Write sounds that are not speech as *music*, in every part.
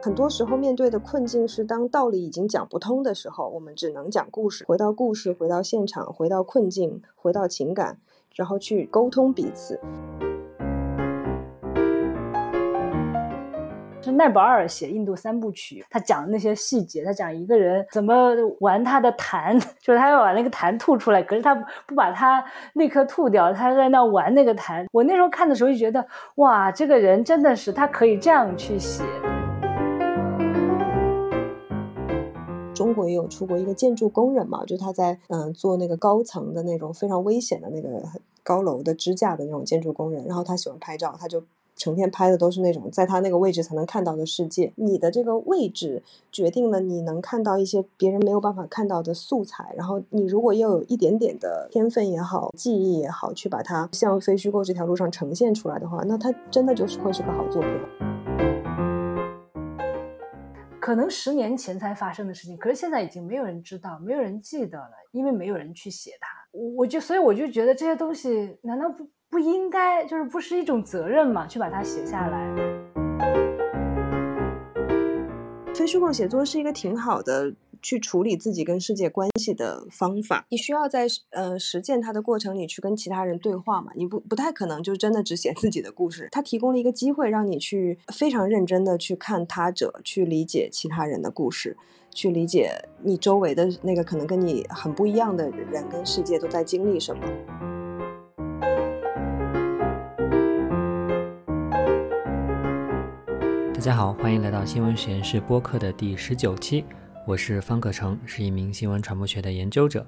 很多时候面对的困境是，当道理已经讲不通的时候，我们只能讲故事，回到故事，回到现场，回到困境，回到情感，然后去沟通彼此。是奈保尔写印度三部曲，他讲的那些细节，他讲一个人怎么玩他的痰，*laughs* 就是他要把那个痰吐出来，可是他不把他那颗吐掉，他在那玩那个痰。我那时候看的时候就觉得，哇，这个人真的是他可以这样去写。中国也有出过一个建筑工人嘛，就他在嗯做那个高层的那种非常危险的那个高楼的支架的那种建筑工人，然后他喜欢拍照，他就成天拍的都是那种在他那个位置才能看到的世界。你的这个位置决定了你能看到一些别人没有办法看到的素材，然后你如果要有一点点的天分也好，记忆也好，去把它向非虚构这条路上呈现出来的话，那它真的就是会是个好作品。可能十年前才发生的事情，可是现在已经没有人知道，没有人记得了，因为没有人去写它。我我就所以我就觉得这些东西难道不不应该就是不是一种责任嘛？去把它写下来。非虚构写作是一个挺好的。去处理自己跟世界关系的方法，你需要在呃实践它的过程里去跟其他人对话嘛？你不不太可能就真的只写自己的故事。它提供了一个机会，让你去非常认真的去看他者，去理解其他人的故事，去理解你周围的那个可能跟你很不一样的人跟世界都在经历什么。大家好，欢迎来到新闻实验室播客的第十九期。我是方可成，是一名新闻传播学的研究者。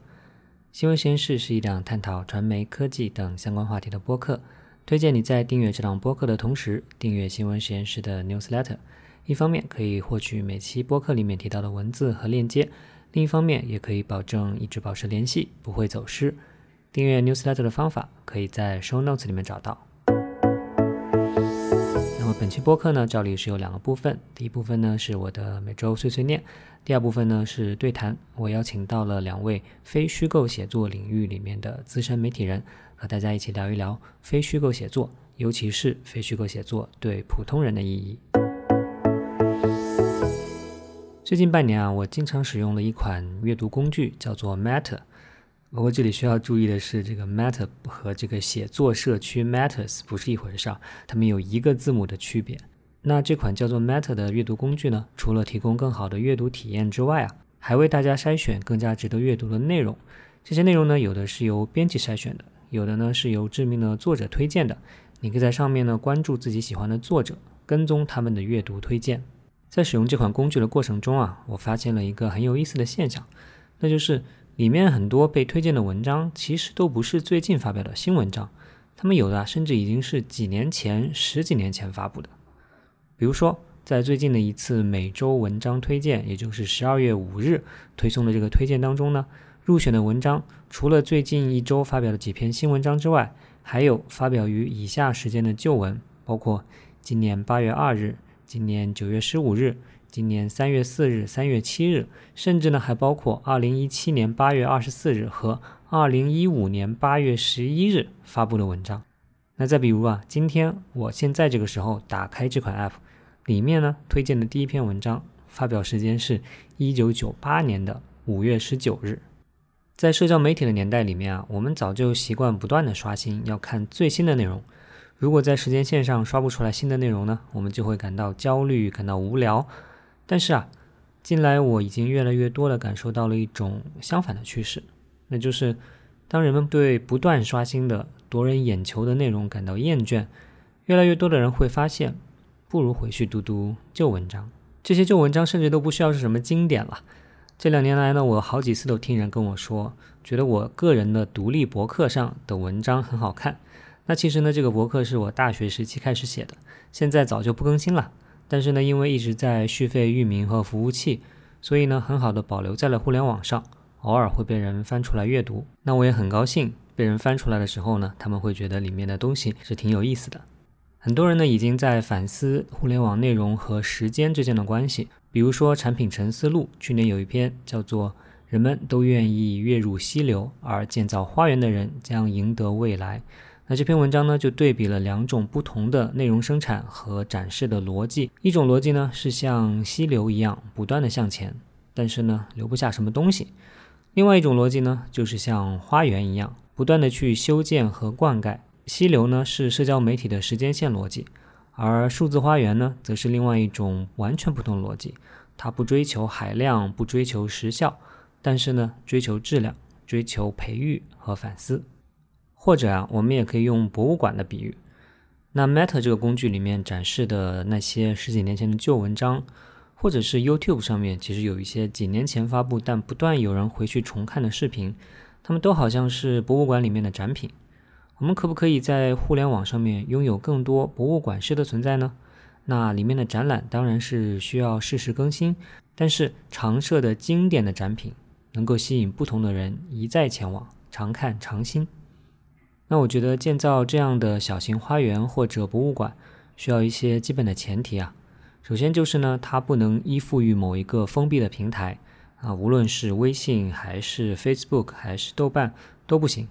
新闻实验室是一档探讨传媒、科技等相关话题的播客。推荐你在订阅这档播客的同时，订阅新闻实验室的 newsletter。一方面可以获取每期播客里面提到的文字和链接，另一方面也可以保证一直保持联系，不会走失。订阅 newsletter 的方法可以在 show notes 里面找到。本期播客呢，照例是有两个部分，第一部分呢是我的每周碎碎念。第二部分呢是对谈，我邀请到了两位非虚构写作领域里面的资深媒体人，和大家一起聊一聊非虚构写作，尤其是非虚构写作对普通人的意义。最近半年啊，我经常使用了一款阅读工具，叫做 Matter。不过这里需要注意的是，这个 Matter 和这个写作社区 Matters 不是一回事儿，它们有一个字母的区别。那这款叫做 Matter 的阅读工具呢，除了提供更好的阅读体验之外啊，还为大家筛选更加值得阅读的内容。这些内容呢，有的是由编辑筛选的，有的呢是由知名的作者推荐的。你可以在上面呢关注自己喜欢的作者，跟踪他们的阅读推荐。在使用这款工具的过程中啊，我发现了一个很有意思的现象，那就是里面很多被推荐的文章其实都不是最近发表的新文章，他们有的甚至已经是几年前、十几年前发布的。比如说，在最近的一次每周文章推荐，也就是十二月五日推送的这个推荐当中呢，入选的文章除了最近一周发表的几篇新文章之外，还有发表于以下时间的旧文，包括今年八月二日、今年九月十五日、今年三月四日、三月七日，甚至呢还包括二零一七年八月二十四日和二零一五年八月十一日发布的文章。那再比如啊，今天我现在这个时候打开这款 app。里面呢推荐的第一篇文章发表时间是一九九八年的五月十九日。在社交媒体的年代里面啊，我们早就习惯不断的刷新，要看最新的内容。如果在时间线上刷不出来新的内容呢，我们就会感到焦虑，感到无聊。但是啊，近来我已经越来越多的感受到了一种相反的趋势，那就是当人们对不断刷新的夺人眼球的内容感到厌倦，越来越多的人会发现。不如回去读读旧文章，这些旧文章甚至都不需要是什么经典了。这两年来呢，我好几次都听人跟我说，觉得我个人的独立博客上的文章很好看。那其实呢，这个博客是我大学时期开始写的，现在早就不更新了。但是呢，因为一直在续费域名和服务器，所以呢，很好的保留在了互联网上，偶尔会被人翻出来阅读。那我也很高兴，被人翻出来的时候呢，他们会觉得里面的东西是挺有意思的。很多人呢已经在反思互联网内容和时间之间的关系。比如说，产品沉思录去年有一篇叫做《人们都愿意跃入溪流，而建造花园的人将赢得未来》。那这篇文章呢，就对比了两种不同的内容生产和展示的逻辑。一种逻辑呢，是像溪流一样不断的向前，但是呢，留不下什么东西；另外一种逻辑呢，就是像花园一样，不断的去修建和灌溉。溪流呢，是社交媒体的时间线逻辑，而数字花园呢，则是另外一种完全不同的逻辑。它不追求海量，不追求时效，但是呢，追求质量，追求培育和反思。或者啊，我们也可以用博物馆的比喻。那 Meta 这个工具里面展示的那些十几年前的旧文章，或者是 YouTube 上面其实有一些几年前发布但不断有人回去重看的视频，他们都好像是博物馆里面的展品。我们可不可以在互联网上面拥有更多博物馆式的存在呢？那里面的展览当然是需要适时更新，但是常设的经典的展品能够吸引不同的人一再前往，常看常新。那我觉得建造这样的小型花园或者博物馆，需要一些基本的前提啊。首先就是呢，它不能依附于某一个封闭的平台啊，无论是微信还是 Facebook 还是豆瓣都不行，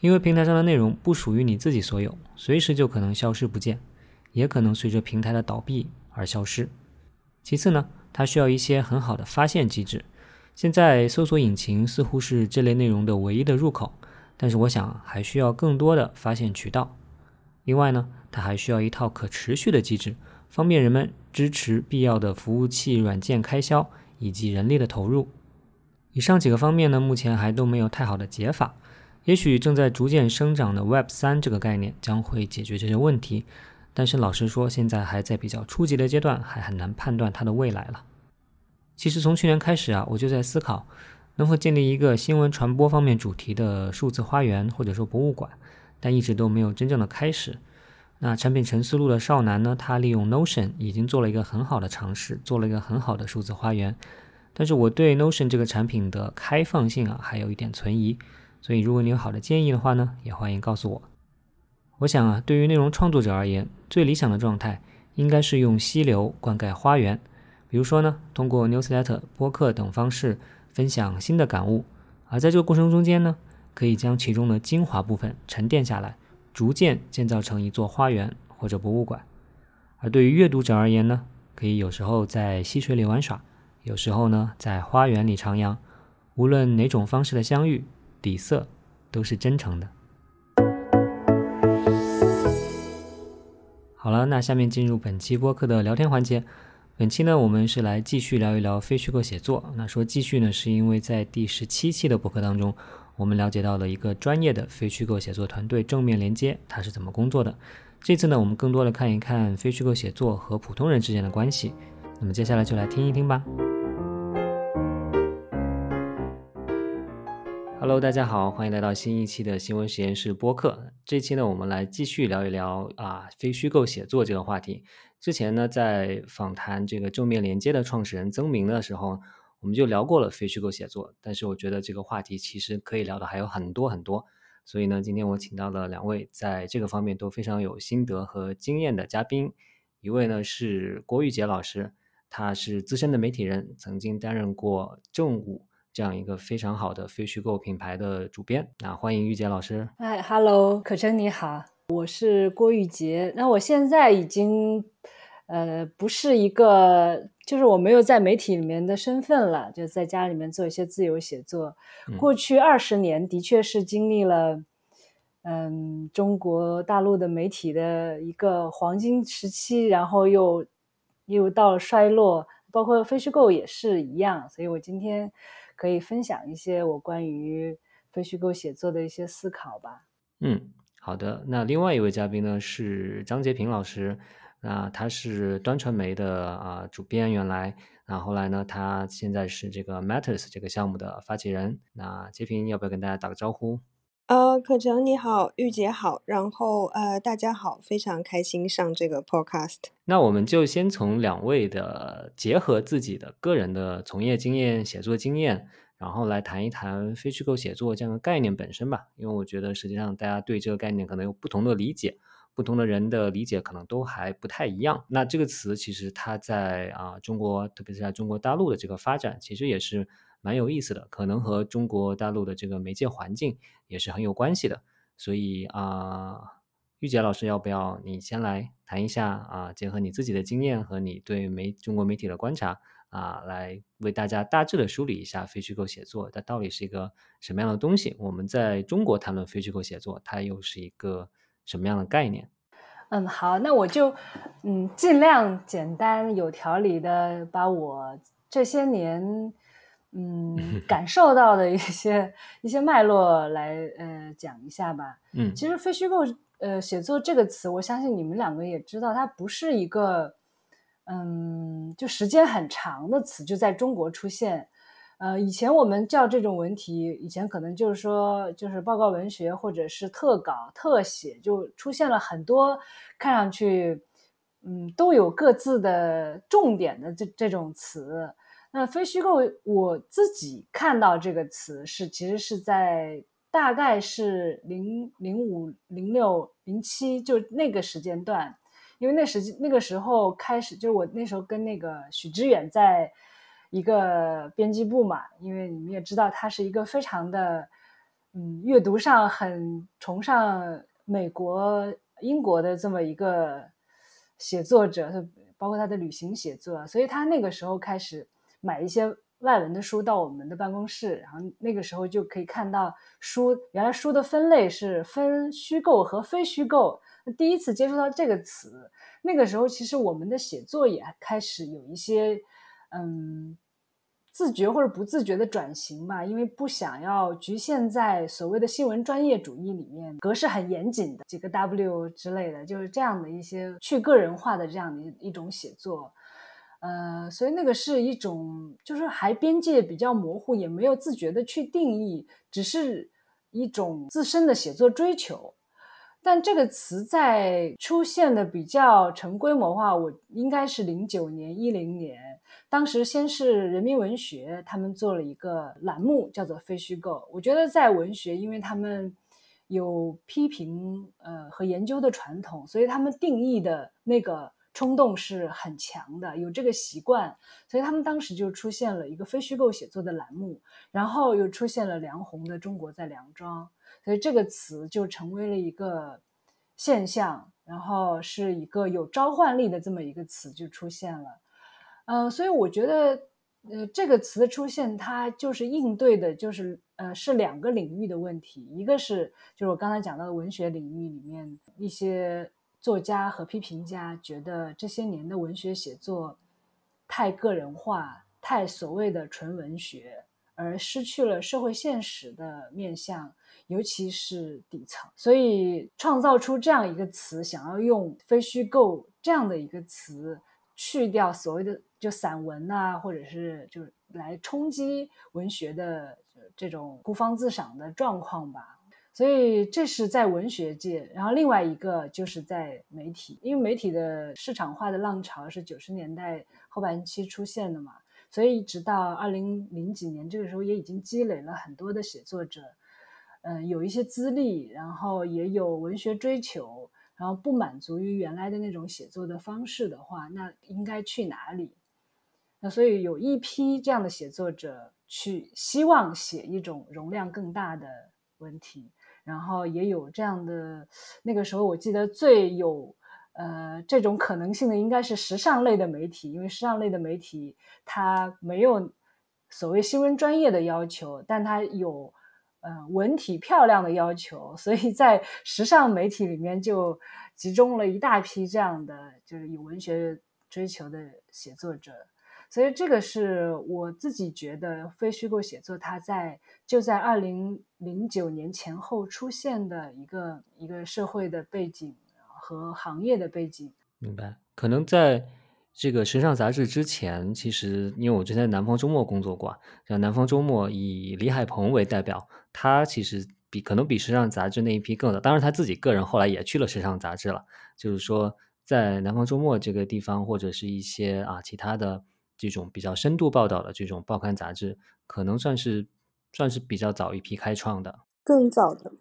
因为平台上的内容不属于你自己所有，随时就可能消失不见，也可能随着平台的倒闭而消失。其次呢，它需要一些很好的发现机制。现在搜索引擎似乎是这类内容的唯一的入口。但是我想还需要更多的发现渠道。另外呢，它还需要一套可持续的机制，方便人们支持必要的服务器软件开销以及人力的投入。以上几个方面呢，目前还都没有太好的解法。也许正在逐渐生长的 Web 三这个概念将会解决这些问题，但是老实说，现在还在比较初级的阶段，还很难判断它的未来了。其实从去年开始啊，我就在思考。能否建立一个新闻传播方面主题的数字花园或者说博物馆，但一直都没有真正的开始。那产品陈思路的少男呢？他利用 Notion 已经做了一个很好的尝试，做了一个很好的数字花园。但是我对 Notion 这个产品的开放性啊，还有一点存疑。所以如果你有好的建议的话呢，也欢迎告诉我。我想啊，对于内容创作者而言，最理想的状态应该是用溪流灌溉花园。比如说呢，通过 Newsletter、播客等方式。分享新的感悟，而在这个过程中间呢，可以将其中的精华部分沉淀下来，逐渐建造成一座花园或者博物馆。而对于阅读者而言呢，可以有时候在溪水里玩耍，有时候呢在花园里徜徉。无论哪种方式的相遇，底色都是真诚的。好了，那下面进入本期播客的聊天环节。本期呢，我们是来继续聊一聊非虚构写作。那说继续呢，是因为在第十七期的博客当中，我们了解到了一个专业的非虚构写作团队——正面连接，它是怎么工作的。这次呢，我们更多的看一看非虚构写作和普通人之间的关系。那么接下来就来听一听吧。Hello，大家好，欢迎来到新一期的新闻实验室播客。这期呢，我们来继续聊一聊啊，非虚构写作这个话题。之前呢，在访谈这个正面连接的创始人曾明的时候，我们就聊过了非虚构写作。但是我觉得这个话题其实可以聊的还有很多很多。所以呢，今天我请到了两位在这个方面都非常有心得和经验的嘉宾。一位呢是郭玉杰老师，他是资深的媒体人，曾经担任过正午这样一个非常好的非虚构品牌的主编。那欢迎玉杰老师。哎，Hello，可真你好。我是郭玉洁，那我现在已经，呃，不是一个，就是我没有在媒体里面的身份了，就在家里面做一些自由写作。过去二十年的确是经历了，嗯，中国大陆的媒体的一个黄金时期，然后又又到了衰落，包括非虚构也是一样。所以我今天可以分享一些我关于非虚构写作的一些思考吧。嗯。好的，那另外一位嘉宾呢是张杰平老师，那他是端传媒的啊主编，原来，那后来呢，他现在是这个 Matters 这个项目的发起人。那杰平要不要跟大家打个招呼？呃，可成你好，玉姐好，然后呃大家好，非常开心上这个 Podcast。那我们就先从两位的结合自己的个人的从业经验、写作经验。然后来谈一谈非虚构写作这样的概念本身吧，因为我觉得实际上大家对这个概念可能有不同的理解，不同的人的理解可能都还不太一样。那这个词其实它在啊中国，特别是在中国大陆的这个发展，其实也是蛮有意思的，可能和中国大陆的这个媒介环境也是很有关系的。所以啊，玉洁老师，要不要你先来谈一下啊？结合你自己的经验和你对媒中国媒体的观察啊，来为大家大致的梳理一下非虚构写作它到底是一个什么样的东西？我们在中国谈论非虚构写作，它又是一个什么样的概念？嗯，好，那我就嗯尽量简单有条理的把我这些年嗯感受到的一些一些脉络来呃讲一下吧。嗯，其实非虚构呃写作这个词，我相信你们两个也知道，它不是一个嗯就时间很长的词，就在中国出现。呃，以前我们叫这种文体，以前可能就是说，就是报告文学或者是特稿、特写，就出现了很多看上去，嗯，都有各自的重点的这这种词。那非虚构，我自己看到这个词是，其实是在大概是零零五、零六、零七，就那个时间段，因为那时那个时候开始，就是我那时候跟那个许知远在。一个编辑部嘛，因为你们也知道，他是一个非常的，嗯，阅读上很崇尚美国、英国的这么一个写作者，包括他的旅行写作，所以他那个时候开始买一些外文的书到我们的办公室，然后那个时候就可以看到书，原来书的分类是分虚构和非虚构。第一次接触到这个词，那个时候其实我们的写作也开始有一些，嗯。自觉或者不自觉的转型吧，因为不想要局限在所谓的新闻专业主义里面，格式很严谨的几个 W 之类的，就是这样的一些去个人化的这样的一种写作，呃，所以那个是一种就是还边界比较模糊，也没有自觉的去定义，只是一种自身的写作追求。但这个词在出现的比较成规模化，我应该是零九年、一零年。当时先是人民文学，他们做了一个栏目，叫做“非虚构”。我觉得在文学，因为他们有批评呃和研究的传统，所以他们定义的那个冲动是很强的，有这个习惯，所以他们当时就出现了一个非虚构写作的栏目，然后又出现了梁鸿的《中国在梁庄》。所以这个词就成为了一个现象，然后是一个有召唤力的这么一个词就出现了。嗯，所以我觉得，呃，这个词的出现，它就是应对的，就是呃，是两个领域的问题。一个是就是我刚才讲到的文学领域里面，一些作家和批评家觉得这些年的文学写作太个人化，太所谓的纯文学，而失去了社会现实的面向。尤其是底层，所以创造出这样一个词，想要用非虚构这样的一个词，去掉所谓的就散文啊，或者是就是来冲击文学的这种孤芳自赏的状况吧。所以这是在文学界，然后另外一个就是在媒体，因为媒体的市场化的浪潮是九十年代后半期出现的嘛，所以直到二零零几年这个时候，也已经积累了很多的写作者。嗯，有一些资历，然后也有文学追求，然后不满足于原来的那种写作的方式的话，那应该去哪里？那所以有一批这样的写作者去希望写一种容量更大的文体，然后也有这样的。那个时候我记得最有呃这种可能性的应该是时尚类的媒体，因为时尚类的媒体它没有所谓新闻专业的要求，但它有。呃，文体漂亮的要求，所以在时尚媒体里面就集中了一大批这样的，就是有文学追求的写作者。所以这个是我自己觉得非虚构写作，它在就在二零零九年前后出现的一个一个社会的背景和行业的背景。明白，可能在。这个时尚杂志之前，其实因为我之前在南方周末工作过，像南方周末以李海鹏为代表，他其实比可能比时尚杂志那一批更早。当然他自己个人后来也去了时尚杂志了。就是说，在南方周末这个地方，或者是一些啊其他的这种比较深度报道的这种报刊杂志，可能算是算是比较早一批开创的，更早的。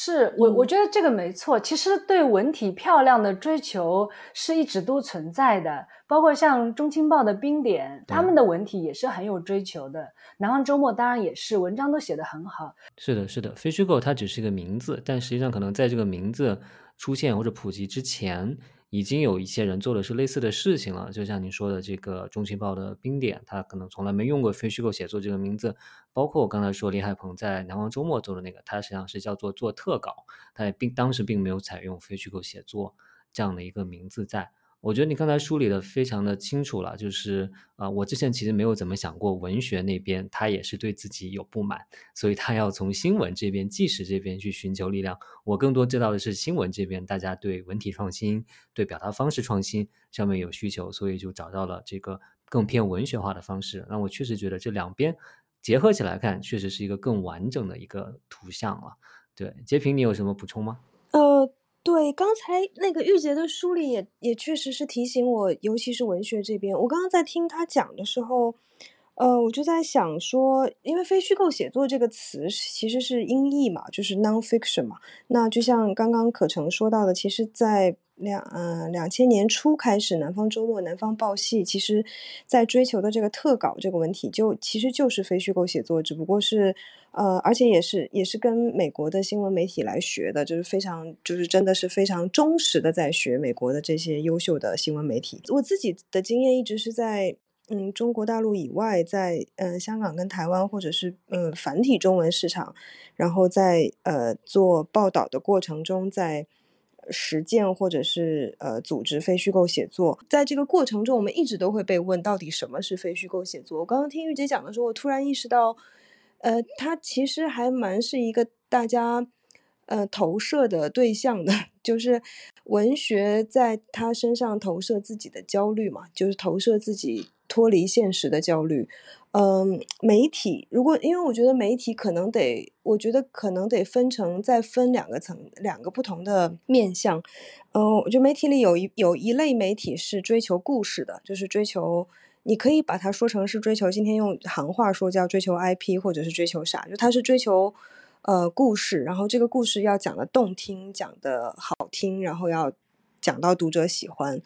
是我，我觉得这个没错。其实对文体漂亮的追求是一直都存在的，包括像《中青报》的冰点，他们的文体也是很有追求的。南方周末当然也是，文章都写得很好。是的，是的，非虚构它只是一个名字，但实际上可能在这个名字出现或者普及之前，已经有一些人做的是类似的事情了。就像你说的这个《中情报》的冰点，他可能从来没用过“非虚构写作”这个名字。包括我刚才说李海鹏在南方周末做的那个，他实际上是叫做做特稿，他也并当时并没有采用“非虚构写作”这样的一个名字在。我觉得你刚才梳理的非常的清楚了，就是啊，我之前其实没有怎么想过文学那边他也是对自己有不满，所以他要从新闻这边、纪实这边去寻求力量。我更多知道的是新闻这边，大家对文体创新、对表达方式创新上面有需求，所以就找到了这个更偏文学化的方式。那我确实觉得这两边结合起来看，确实是一个更完整的一个图像了。对，截屏，你有什么补充吗？对，刚才那个玉洁的书里也也确实是提醒我，尤其是文学这边。我刚刚在听他讲的时候，呃，我就在想说，因为非虚构写作这个词其实是音译嘛，就是 nonfiction 嘛。那就像刚刚可成说到的，其实，在两嗯两千年初开始，南方周末、南方报系，其实在追求的这个特稿这个问题，就其实就是非虚构写作，只不过是。呃，而且也是也是跟美国的新闻媒体来学的，就是非常就是真的是非常忠实的在学美国的这些优秀的新闻媒体。我自己的经验一直是在嗯中国大陆以外，在嗯香港跟台湾或者是嗯繁体中文市场，然后在呃做报道的过程中，在实践或者是呃组织非虚构写作。在这个过程中，我们一直都会被问到底什么是非虚构写作。我刚刚听玉姐讲的时候，我突然意识到。呃，他其实还蛮是一个大家呃投射的对象的，*laughs* 就是文学在他身上投射自己的焦虑嘛，就是投射自己脱离现实的焦虑。嗯，媒体如果因为我觉得媒体可能得，我觉得可能得分成再分两个层，两个不同的面向。嗯，我觉得媒体里有一有一类媒体是追求故事的，就是追求。你可以把它说成是追求，今天用行话说叫追求 IP，或者是追求啥？就它是追求，呃，故事，然后这个故事要讲的动听，讲的好听，然后要讲到读者喜欢，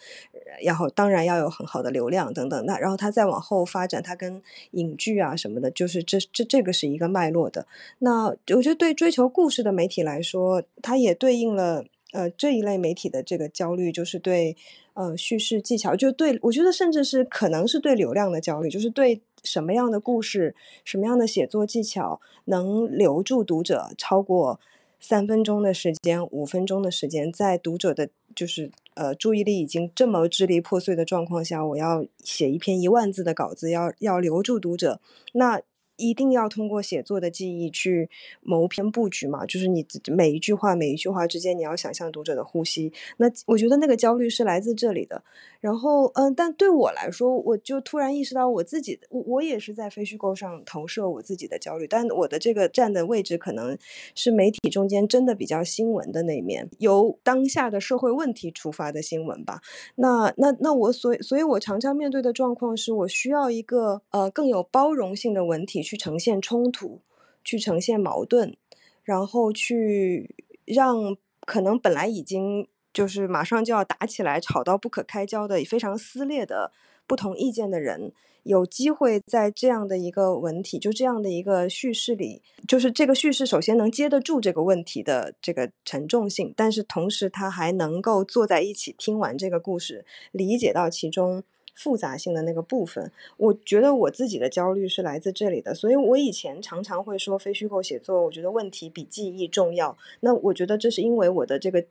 然后当然要有很好的流量等等。那然后它再往后发展，它跟影剧啊什么的，就是这这这个是一个脉络的。那我觉得对追求故事的媒体来说，它也对应了呃这一类媒体的这个焦虑，就是对。呃，叙事技巧就对我觉得，甚至是可能是对流量的焦虑，就是对什么样的故事、什么样的写作技巧能留住读者超过三分钟的时间、五分钟的时间，在读者的，就是呃注意力已经这么支离破碎的状况下，我要写一篇一万字的稿子，要要留住读者，那。一定要通过写作的记忆去谋篇布局嘛？就是你每一句话每一句话之间，你要想象读者的呼吸。那我觉得那个焦虑是来自这里的。然后，嗯，但对我来说，我就突然意识到我自己，我我也是在非虚构上投射我自己的焦虑。但我的这个站的位置可能是媒体中间真的比较新闻的那一面，由当下的社会问题出发的新闻吧。那那那我所所以，我常常面对的状况是我需要一个呃更有包容性的文体去去呈现冲突，去呈现矛盾，然后去让可能本来已经。就是马上就要打起来、吵到不可开交的、非常撕裂的不同意见的人，有机会在这样的一个文体、就这样的一个叙事里，就是这个叙事首先能接得住这个问题的这个沉重性，但是同时他还能够坐在一起听完这个故事，理解到其中复杂性的那个部分。我觉得我自己的焦虑是来自这里的，所以我以前常常会说非虚构写作，我觉得问题比记忆重要。那我觉得这是因为我的这个。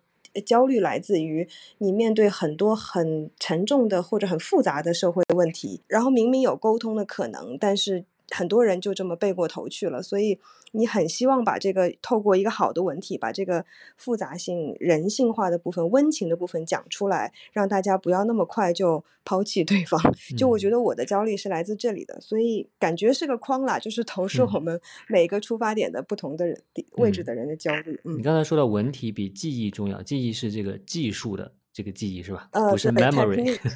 焦虑来自于你面对很多很沉重的或者很复杂的社会问题，然后明明有沟通的可能，但是。很多人就这么背过头去了，所以你很希望把这个透过一个好的文体，把这个复杂性、人性化的部分、温情的部分讲出来，让大家不要那么快就抛弃对方。就我觉得我的焦虑是来自这里的，所以感觉是个框啦，就是投射我们每个出发点的不同的人位置的人的焦虑。嗯，你刚才说到文体比记忆重要，记忆是这个技术的这个记忆是吧？呃，不是 memory。*laughs*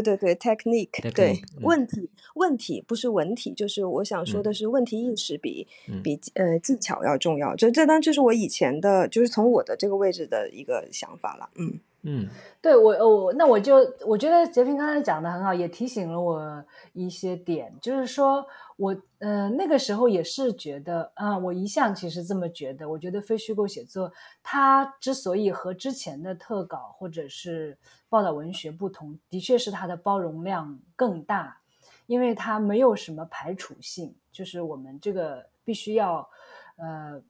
对对对，technique，对问题问题不是文体，就是我想说的是问题意识比比呃技巧要重要。这这当然这是我以前的，就是从我的这个位置的一个想法了。嗯嗯，对我我那我就我觉得杰平刚才讲的很好，也提醒了我一些点，就是说我呃那个时候也是觉得啊、我一向其实这么觉得，我觉得非虚构写作它之所以和之前的特稿或者是报道文学不同，的确是它的包容量更大，因为它没有什么排除性，就是我们这个必须要呃。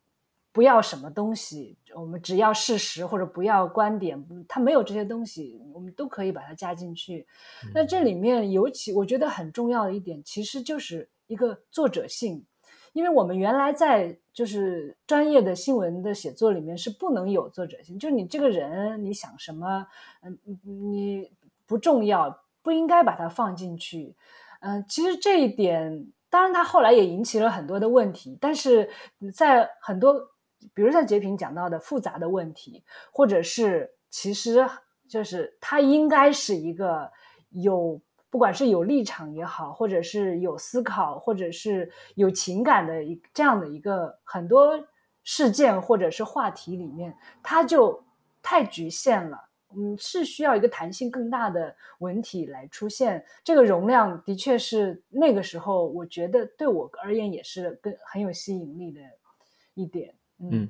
不要什么东西，我们只要事实或者不要观点，它没有这些东西，我们都可以把它加进去。那这里面尤其我觉得很重要的一点，其实就是一个作者性，因为我们原来在就是专业的新闻的写作里面是不能有作者性，就是你这个人你想什么，嗯，你不重要，不应该把它放进去。嗯、其实这一点，当然它后来也引起了很多的问题，但是在很多。比如像截屏讲到的复杂的问题，或者是其实就是它应该是一个有不管是有立场也好，或者是有思考，或者是有情感的一这样的一个很多事件或者是话题里面，它就太局限了。嗯，是需要一个弹性更大的文体来出现。这个容量的确是那个时候，我觉得对我而言也是更很有吸引力的一点。嗯，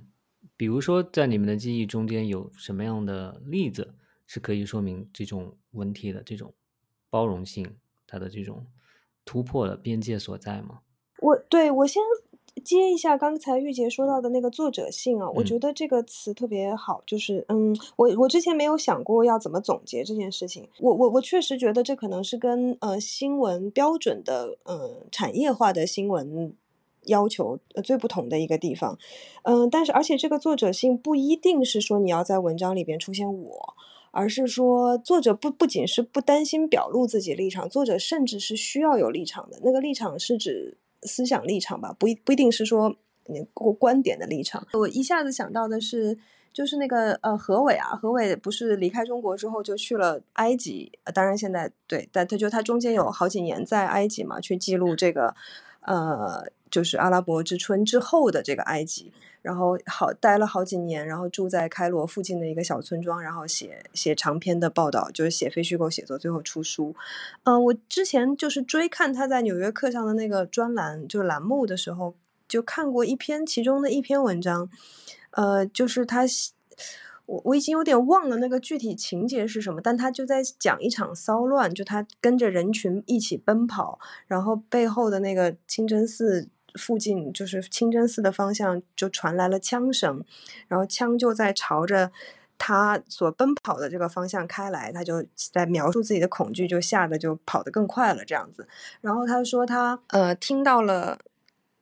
比如说在你们的记忆中间有什么样的例子是可以说明这种文体的这种包容性，它的这种突破的边界所在吗？我对我先接一下刚才玉洁说到的那个作者性啊，我嗯觉得这个词特别好，就是嗯，我我之前没有想过要怎么总结这件事情，我我我确实觉得这可能是跟呃新闻标准的呃产业化的新闻。要求呃最不同的一个地方，嗯、但是而且这个作者性不一定是说你要在文章里边出现我，而是说作者不不仅是不担心表露自己立场，作者甚至是需要有立场的。那个立场是指思想立场吧，不一不一定是说你过观点的立场。我一下子想到的是，就是那个呃何伟啊，何伟不是离开中国之后就去了埃及，当然现在对，但他就他中间有好几年在埃及嘛，去记录这个呃就是阿拉伯之春之后的这个埃及。然后好待了好几年，然后住在开罗附近的一个小村庄，然后写写长篇的报道，就是写非虚构写作，最后出书。嗯、我之前就是追看他在《纽约客》上的那个专栏，就是栏目的时候，就看过一篇其中的一篇文章，呃，就是他。我我已经有点忘了那个具体情节是什么，但他就在讲一场骚乱，就他跟着人群一起奔跑，然后背后的那个清真寺附近，就是清真寺的方向就传来了枪声，然后枪就在朝着他所奔跑的这个方向开来，他就在描述自己的恐惧，就吓得就跑得更快了这样子。然后他说他呃听到了。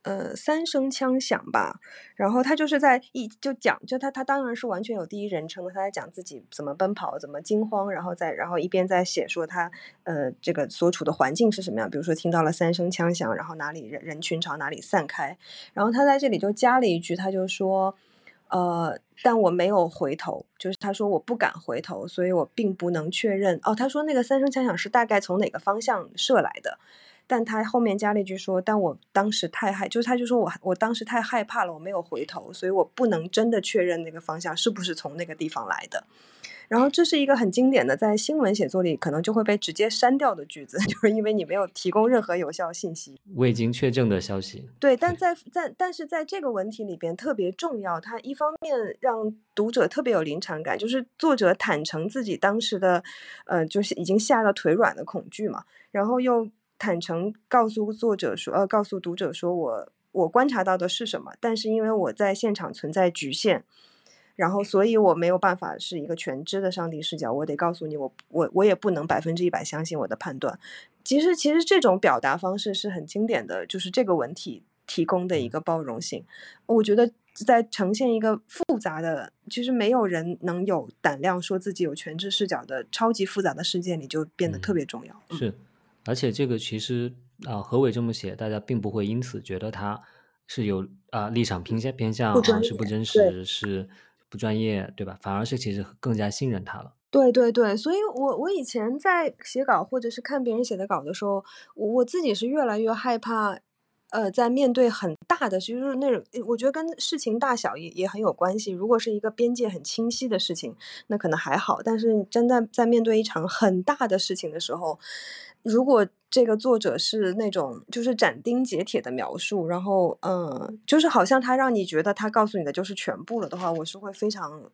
呃，三声枪响吧，然后他就是在一就讲，就他他当然是完全有第一人称的，他在讲自己怎么奔跑，怎么惊慌，然后再然后一边在写说他呃这个所处的环境是什么样，比如说听到了三声枪响，然后哪里人人群朝哪里散开，然后他在这里就加了一句，他就说。呃，但我没有回头，就是他说我不敢回头，所以我并不能确认。哦，他说那个三声枪响是大概从哪个方向射来的，但他后面加了一句说，但我当时太害，就是他就说我我当时太害怕了，我没有回头，所以我不能真的确认那个方向是不是从那个地方来的。然后这是一个很经典的，在新闻写作里可能就会被直接删掉的句子，*laughs* 就是因为你没有提供任何有效信息。未经确证的消息。对，但在在但是在这个文体里边特别重要，它一方面让读者特别有临场感，就是作者坦诚自己当时的，呃，就是已经吓到腿软的恐惧嘛，然后又坦诚告诉作者说，呃，告诉读者说我我观察到的是什么，但是因为我在现场存在局限。然后，所以我没有办法是一个全知的上帝视角，我得告诉你，我我我也不能百分之一百相信我的判断。其实，其实这种表达方式是很经典的，就是这个文体提供的一个包容性。我觉得在呈现一个复杂的，其实没有人能有胆量说自己有全知视角的超级复杂的世界里，就变得特别重要。嗯是，而且这个其实啊、何伟这么写，大家并不会因此觉得他是有啊、立场偏向偏向啊，不专业是不真实，是不专业，对吧？反而是其实更加信任他了。对对对，所以我我以前在写稿或者是看别人写的稿的时候，我我自己是越来越害怕，呃，在面对很大的，就是那种，我觉得跟事情大小也也很有关系。如果是一个边界很清晰的事情，那可能还好。但是真的在面对一场很大的事情的时候，如果这个作者是那种就是斩钉截铁的描述，然后嗯，就是好像他让你觉得他告诉你的就是全部了的话，我是会非常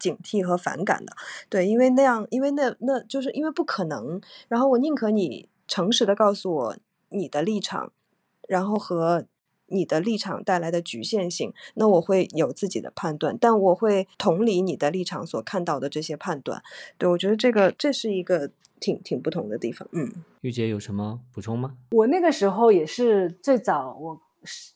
警惕和反感的。对，因为那样，因为那那就是因为不可能。然后我宁可你诚实的告诉我你的立场。然后和你的立场带来的局限性，那我会有自己的判断，但我会同理你的立场所看到的这些判断。对我觉得这个这是一个挺挺不同的地方。嗯，玉洁有什么补充吗？我那个时候也是最早我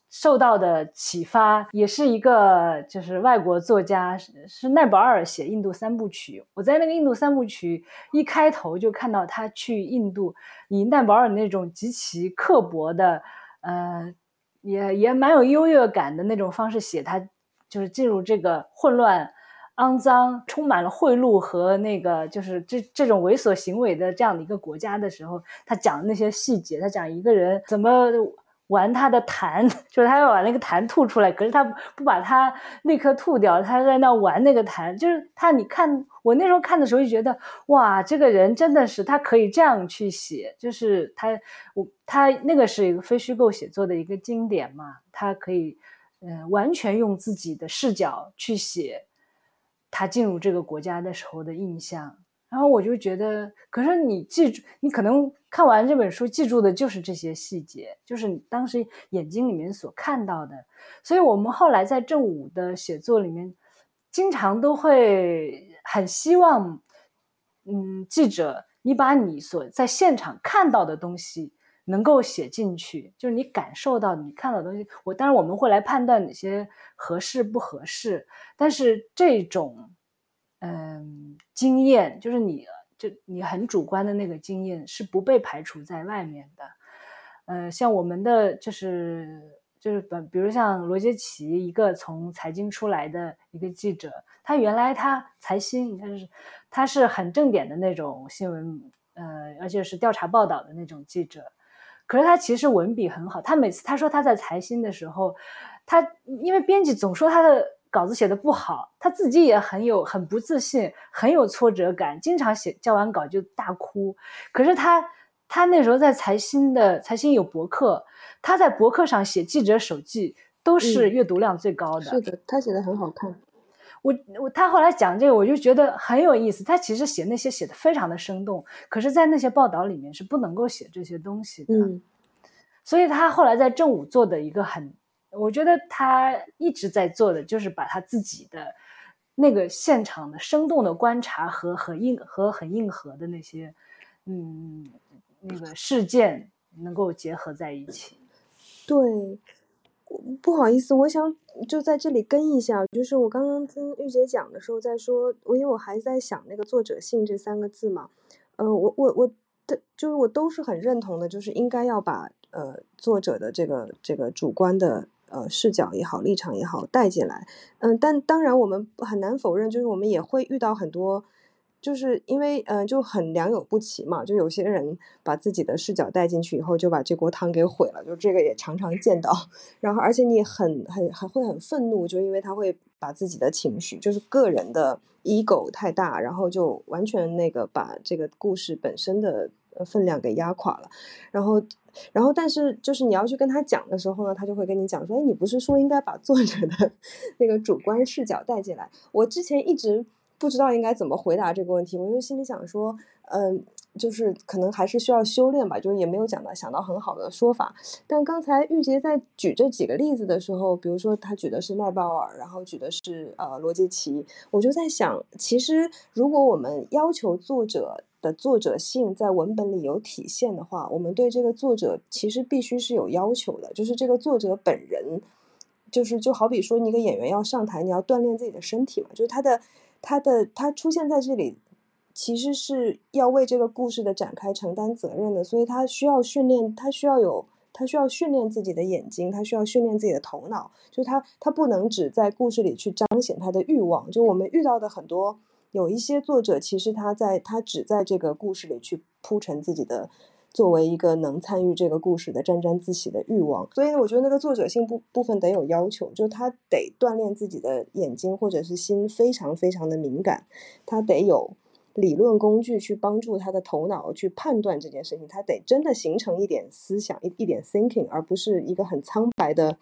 受到的启发，也是一个就是外国作家是奈保尔写印度三部曲。我在那个印度三部曲一开头就看到他去印度，以奈保尔那种极其刻薄的。呃，也也蛮有优越感的那种方式写他，就是进入这个混乱、肮脏、充满了贿赂和那个就是这这种猥琐行为的这样的一个国家的时候，他讲那些细节，他讲一个人怎么。玩他的痰，*laughs* 就是他要把那个痰吐出来，可是他不把他那颗吐掉，他在那玩那个痰。就是他，你看我那时候看的时候就觉得，哇，这个人真的是他可以这样去写，就是他，我他那个是一个非虚构写作的一个经典嘛，他可以，嗯，完全用自己的视角去写他进入这个国家的时候的印象。然后我就觉得，可是你记住，你可能看完这本书记住的就是这些细节，就是你当时眼睛里面所看到的。所以我们后来在正午的写作里面，经常都会很希望，嗯，记者你把你所在现场看到的东西能够写进去，就是你感受到你看到的东西。我当然我们会来判断哪些合适不合适，但是这种。嗯，经验就是你，就你很主观的那个经验是不被排除在外面的。呃，像我们的就是就是本，比如像罗杰奇，一个从财经出来的一个记者，他原来他财新，你看是他是很正点的那种新闻，呃，而且是调查报道的那种记者。可是他其实文笔很好，他每次他说他在财新的时候，他因为编辑总说他的。稿子写的不好，他自己也很有很不自信，很有挫折感，经常写交完稿就大哭。可是他他那时候在财新的财新有博客，他在博客上写记者手记都是阅读量最高的。是的，他写的很好看。我我他后来讲这个，我就觉得很有意思。他其实写那些写的非常的生动，可是，在那些报道里面是不能够写这些东西的。嗯，所以他后来在正午做的一个很。我觉得他一直在做的就是把他自己的那个现场的生动的观察和很硬和很硬核的那些嗯那个事件能够结合在一起。对，不好意思，我想就在这里跟一下，就是我刚刚听玉姐讲的时候在说，我因为我还在想那个作者性这三个字嘛，呃，我我我的就是我都是很认同的，就是应该要把呃作者的这个这个主观的。呃，视角也好，立场也好，带进来，嗯，但当然我们很难否认，就是我们也会遇到很多，就是因为嗯，就很良莠不齐嘛，就有些人把自己的视角带进去以后，就把这锅汤给毁了，就这个也常常见到。*laughs* 然后，而且你很很很会很愤怒，就因为他会把自己的情绪，就是个人的 ego 太大，然后就完全那个把这个故事本身的分量给压垮了，然后。然后，但是就是你要去跟他讲的时候呢，他就会跟你讲说：“哎，你不是说应该把作者的那个主观视角带进来？”我之前一直不知道应该怎么回答这个问题，我就心里想说：“嗯，就是可能还是需要修炼吧，就是也没有讲到想到很好的说法。”但刚才玉洁在举这几个例子的时候，比如说他举的是奈保尔，然后举的是呃罗杰奇，我就在想，其实如果我们要求作者，的作者性在文本里有体现的话，我们对这个作者其实必须是有要求的。就是这个作者本人，就是就好比说，你一个演员要上台，你要锻炼自己的身体嘛。就是他的他的他出现在这里，其实是要为这个故事的展开承担责任的。所以他需要训练，他需要有他需要训练自己的眼睛，他需要训练自己的头脑。就他他不能只在故事里去彰显他的欲望。就我们遇到的很多。有一些作者，其实他在他只在这个故事里去铺陈自己的作为一个能参与这个故事的沾沾自喜的欲望。所以我觉得那个作者性部部分得有要求，就他得锻炼自己的眼睛或者是心，非常非常的敏感，他得有。理论工具去帮助他的头脑去判断这件事情，他得真的形成一点思想，一一点 thinking，而不是一个很苍白的，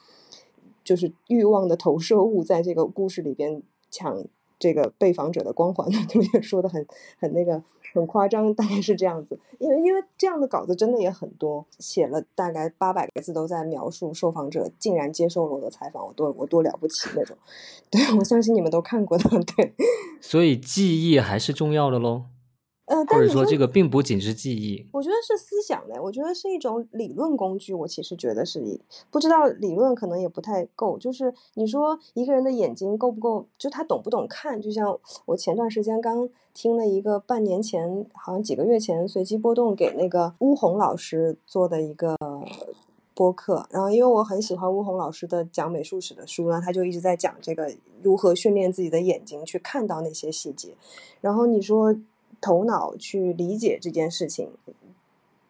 就是欲望的投射物，在这个故事里边抢这个被访者的光环。*laughs* 同学说的很很那个。很夸张，大概是这样子，因为因为这样的稿子真的也很多，写了大概八百个字，都在描述受访者竟然接受了我的采访，我多我多了不起那种。*laughs* 对，我相信你们都看过的，对。所以记忆还是重要的喽。呃，或者说这个并不仅是记忆，我觉得是思想的，我觉得是一种理论工具。我其实觉得是，不知道理论可能也不太够。就是你说一个人的眼睛够不够，就他懂不懂看？就像我前段时间刚听了一个半年前，好像几个月前随机波动给那个乌红老师做的一个播客，然后因为我很喜欢乌红老师的讲美术史的书呢，他就一直在讲这个如何训练自己的眼睛去看到那些细节。然后你说。头脑去理解这件事情，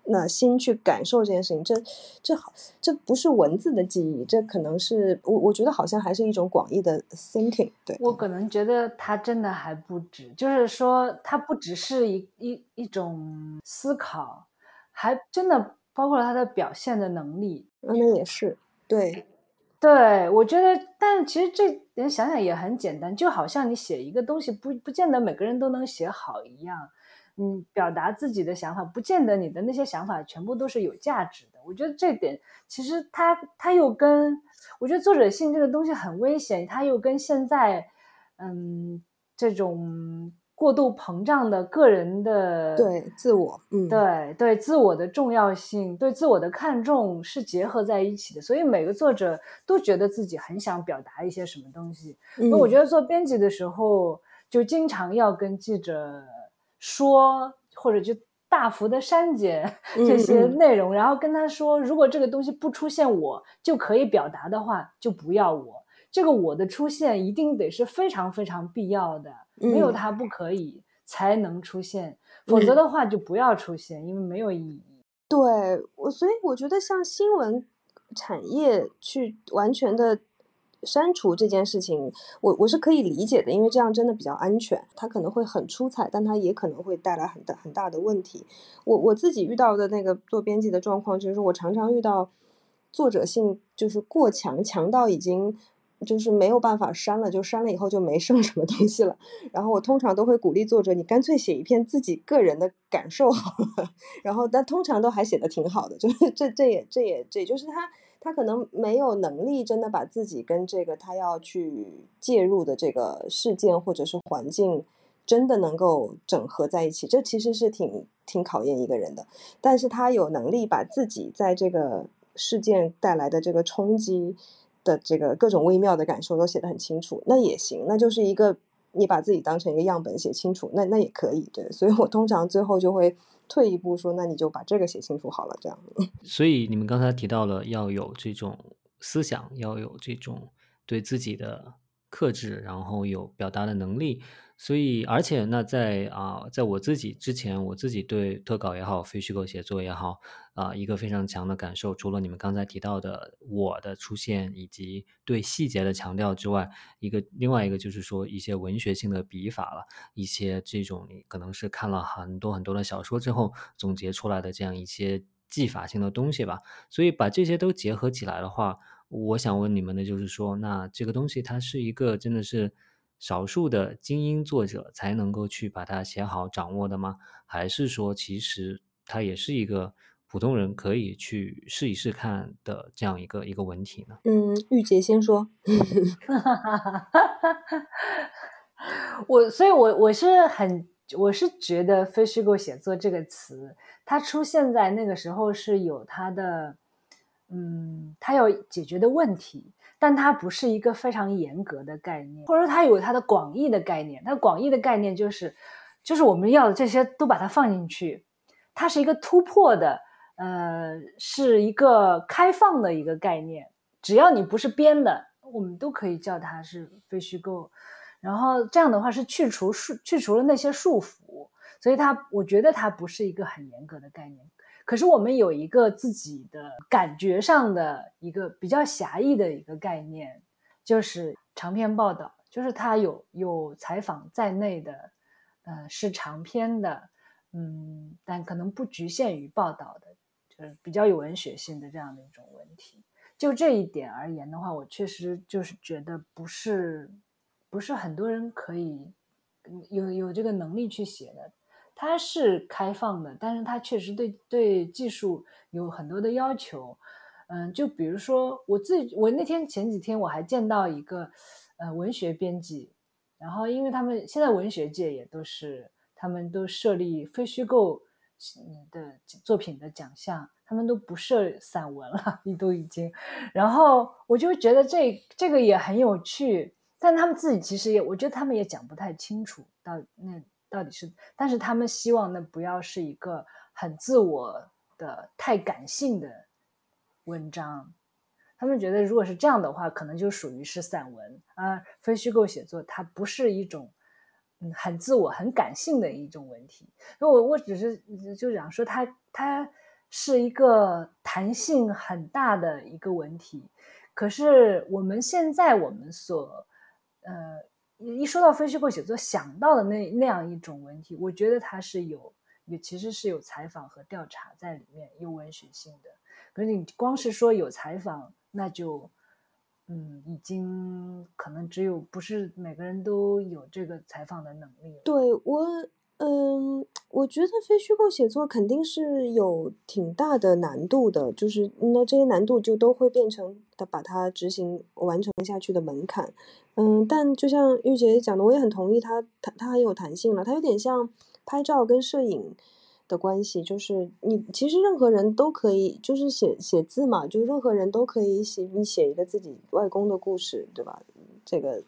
那心去感受这件事情，这这好，这不是文字的记忆，这可能是我我觉得好像还是一种广义的 thinking。对我可能觉得它真的还不止，就是说它不只是一一一种思考，还真的包括了他的表现的能力。那那也是对。对，我觉得，但其实这人想想也很简单，就好像你写一个东西，不不见得每个人都能写好一样。你表达自己的想法，不见得你的那些想法全部都是有价值的。我觉得这点其实他他又跟我觉得作者性这个东西很危险，他又跟现在嗯这种。过度膨胀的个人的对自我，嗯，对对自我的重要性，对自我的看重是结合在一起的。所以每个作者都觉得自己很想表达一些什么东西。那我觉得做编辑的时候，就经常要跟记者说，或者就大幅的删减这些内容，然后跟他说，如果这个东西不出现我就可以表达的话，就不要我。这个我的出现一定得是非常非常必要的。没有它不可以才能出现，否则的话就不要出现，因为没有意义。对我，所以我觉得像新闻产业去完全的删除这件事情，我我是可以理解的，因为这样真的比较安全。它可能会很出彩，但它也可能会带来很大很大的问题。我我自己遇到的那个做编辑的状况，就是我常常遇到作者性就是过强，强到已经。就是没有办法删了，就删了以后就没剩什么东西了。然后我通常都会鼓励作者，你干脆写一篇自己个人的感受好了。*laughs* 然后但通常都还写的挺好的，就是 *laughs* 这这也这也这也就是他他可能没有能力真的把自己跟这个他要去介入的这个事件或者是环境真的能够整合在一起，这其实是挺挺考验一个人的。但是他有能力把自己在这个事件带来的这个冲击。的这个各种微妙的感受都写得很清楚，那也行，那就是一个你把自己当成一个样本写清楚，那那也可以，对。所以我通常最后就会退一步说，那你就把这个写清楚好了，这样。*laughs* 所以你们刚才提到了要有这种思想，要有这种对自己的克制，然后有表达的能力。所以，而且那在啊，在我自己之前，我自己对特稿也好，非虚构写作也好，啊，一个非常强的感受，除了你们刚才提到的我的出现以及对细节的强调之外，一个另外一个就是说一些文学性的笔法了，一些这种可能是看了很多很多的小说之后总结出来的这样一些技法性的东西吧。所以把这些都结合起来的话，我想问你们的就是说，那这个东西它是一个真的是。少数的精英作者才能够去把它写好、掌握的吗？还是说，其实它也是一个普通人可以去试一试看的这样一个一个文体呢？嗯，玉洁先说。*laughs* 我，所以我我是很，我是觉得非虚构写作这个词，它出现在那个时候是有它的，嗯，它要解决的问题。但它不是一个非常严格的概念，或者说它有它的广义的概念。它广义的概念就是，就是我们要的这些都把它放进去，它是一个突破的，呃，是一个开放的一个概念。只要你不是编的，我们都可以叫它是非虚构。然后这样的话是去除束，去除了那些束缚，所以它，我觉得它不是一个很严格的概念。可是我们有一个自己的感觉上的一个比较狭义的一个概念，就是长篇报道，就是它有有采访在内的，呃，是长篇的，嗯，但可能不局限于报道的，就是比较有文学性的这样的一种问题。就这一点而言的话，我确实就是觉得不是不是很多人可以有有这个能力去写的。它是开放的，但是它确实对对技术有很多的要求。嗯，就比如说我自己，我那天前几天我还见到一个呃文学编辑，然后因为他们现在文学界也都是他们都设立非虚构的作品的奖项，他们都不设散文了，你都已经。然后我就觉得这这个也很有趣，但他们自己其实也，我觉得他们也讲不太清楚到那。到底是，但是他们希望那不要是一个很自我的、太感性的文章。他们觉得，如果是这样的话，可能就属于是散文啊，非虚构写作，它不是一种嗯很自我、很感性的一种文体。那我我只是就想说，它它是一个弹性很大的一个文体。可是我们现在我们所呃。一说到分析构写作，想到的那那样一种文体，我觉得它是有，也其实是有采访和调查在里面，有文学性的。可是你光是说有采访，那就，嗯，已经可能只有不是每个人都有这个采访的能力。对我。嗯，我觉得非虚构写作肯定是有挺大的难度的，就是那这些难度就都会变成他把它执行完成下去的门槛。嗯，但就像玉洁讲的，我也很同意，它它它很有弹性了，它有点像拍照跟摄影的关系，就是你其实任何人都可以，就是写写字嘛，就任何人都可以写，你写一个自己外公的故事，对吧？这个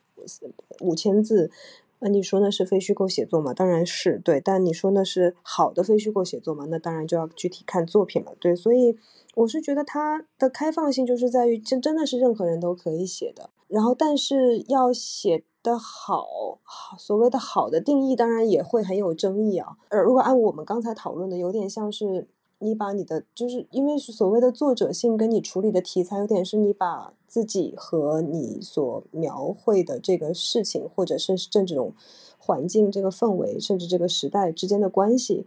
五千字。那你说那是非虚构写作吗？当然是对，但你说那是好的非虚构写作吗？那当然就要具体看作品了。对，所以我是觉得它的开放性就是在于真真的是任何人都可以写的。然后，但是要写得好，所谓的好的定义当然也会很有争议啊。而如果按我们刚才讨论的，有点像是。你把你的，就是因为是所谓的作者性，跟你处理的题材有点是你把自己和你所描绘的这个事情，或者是这种环境、这个氛围，甚至这个时代之间的关系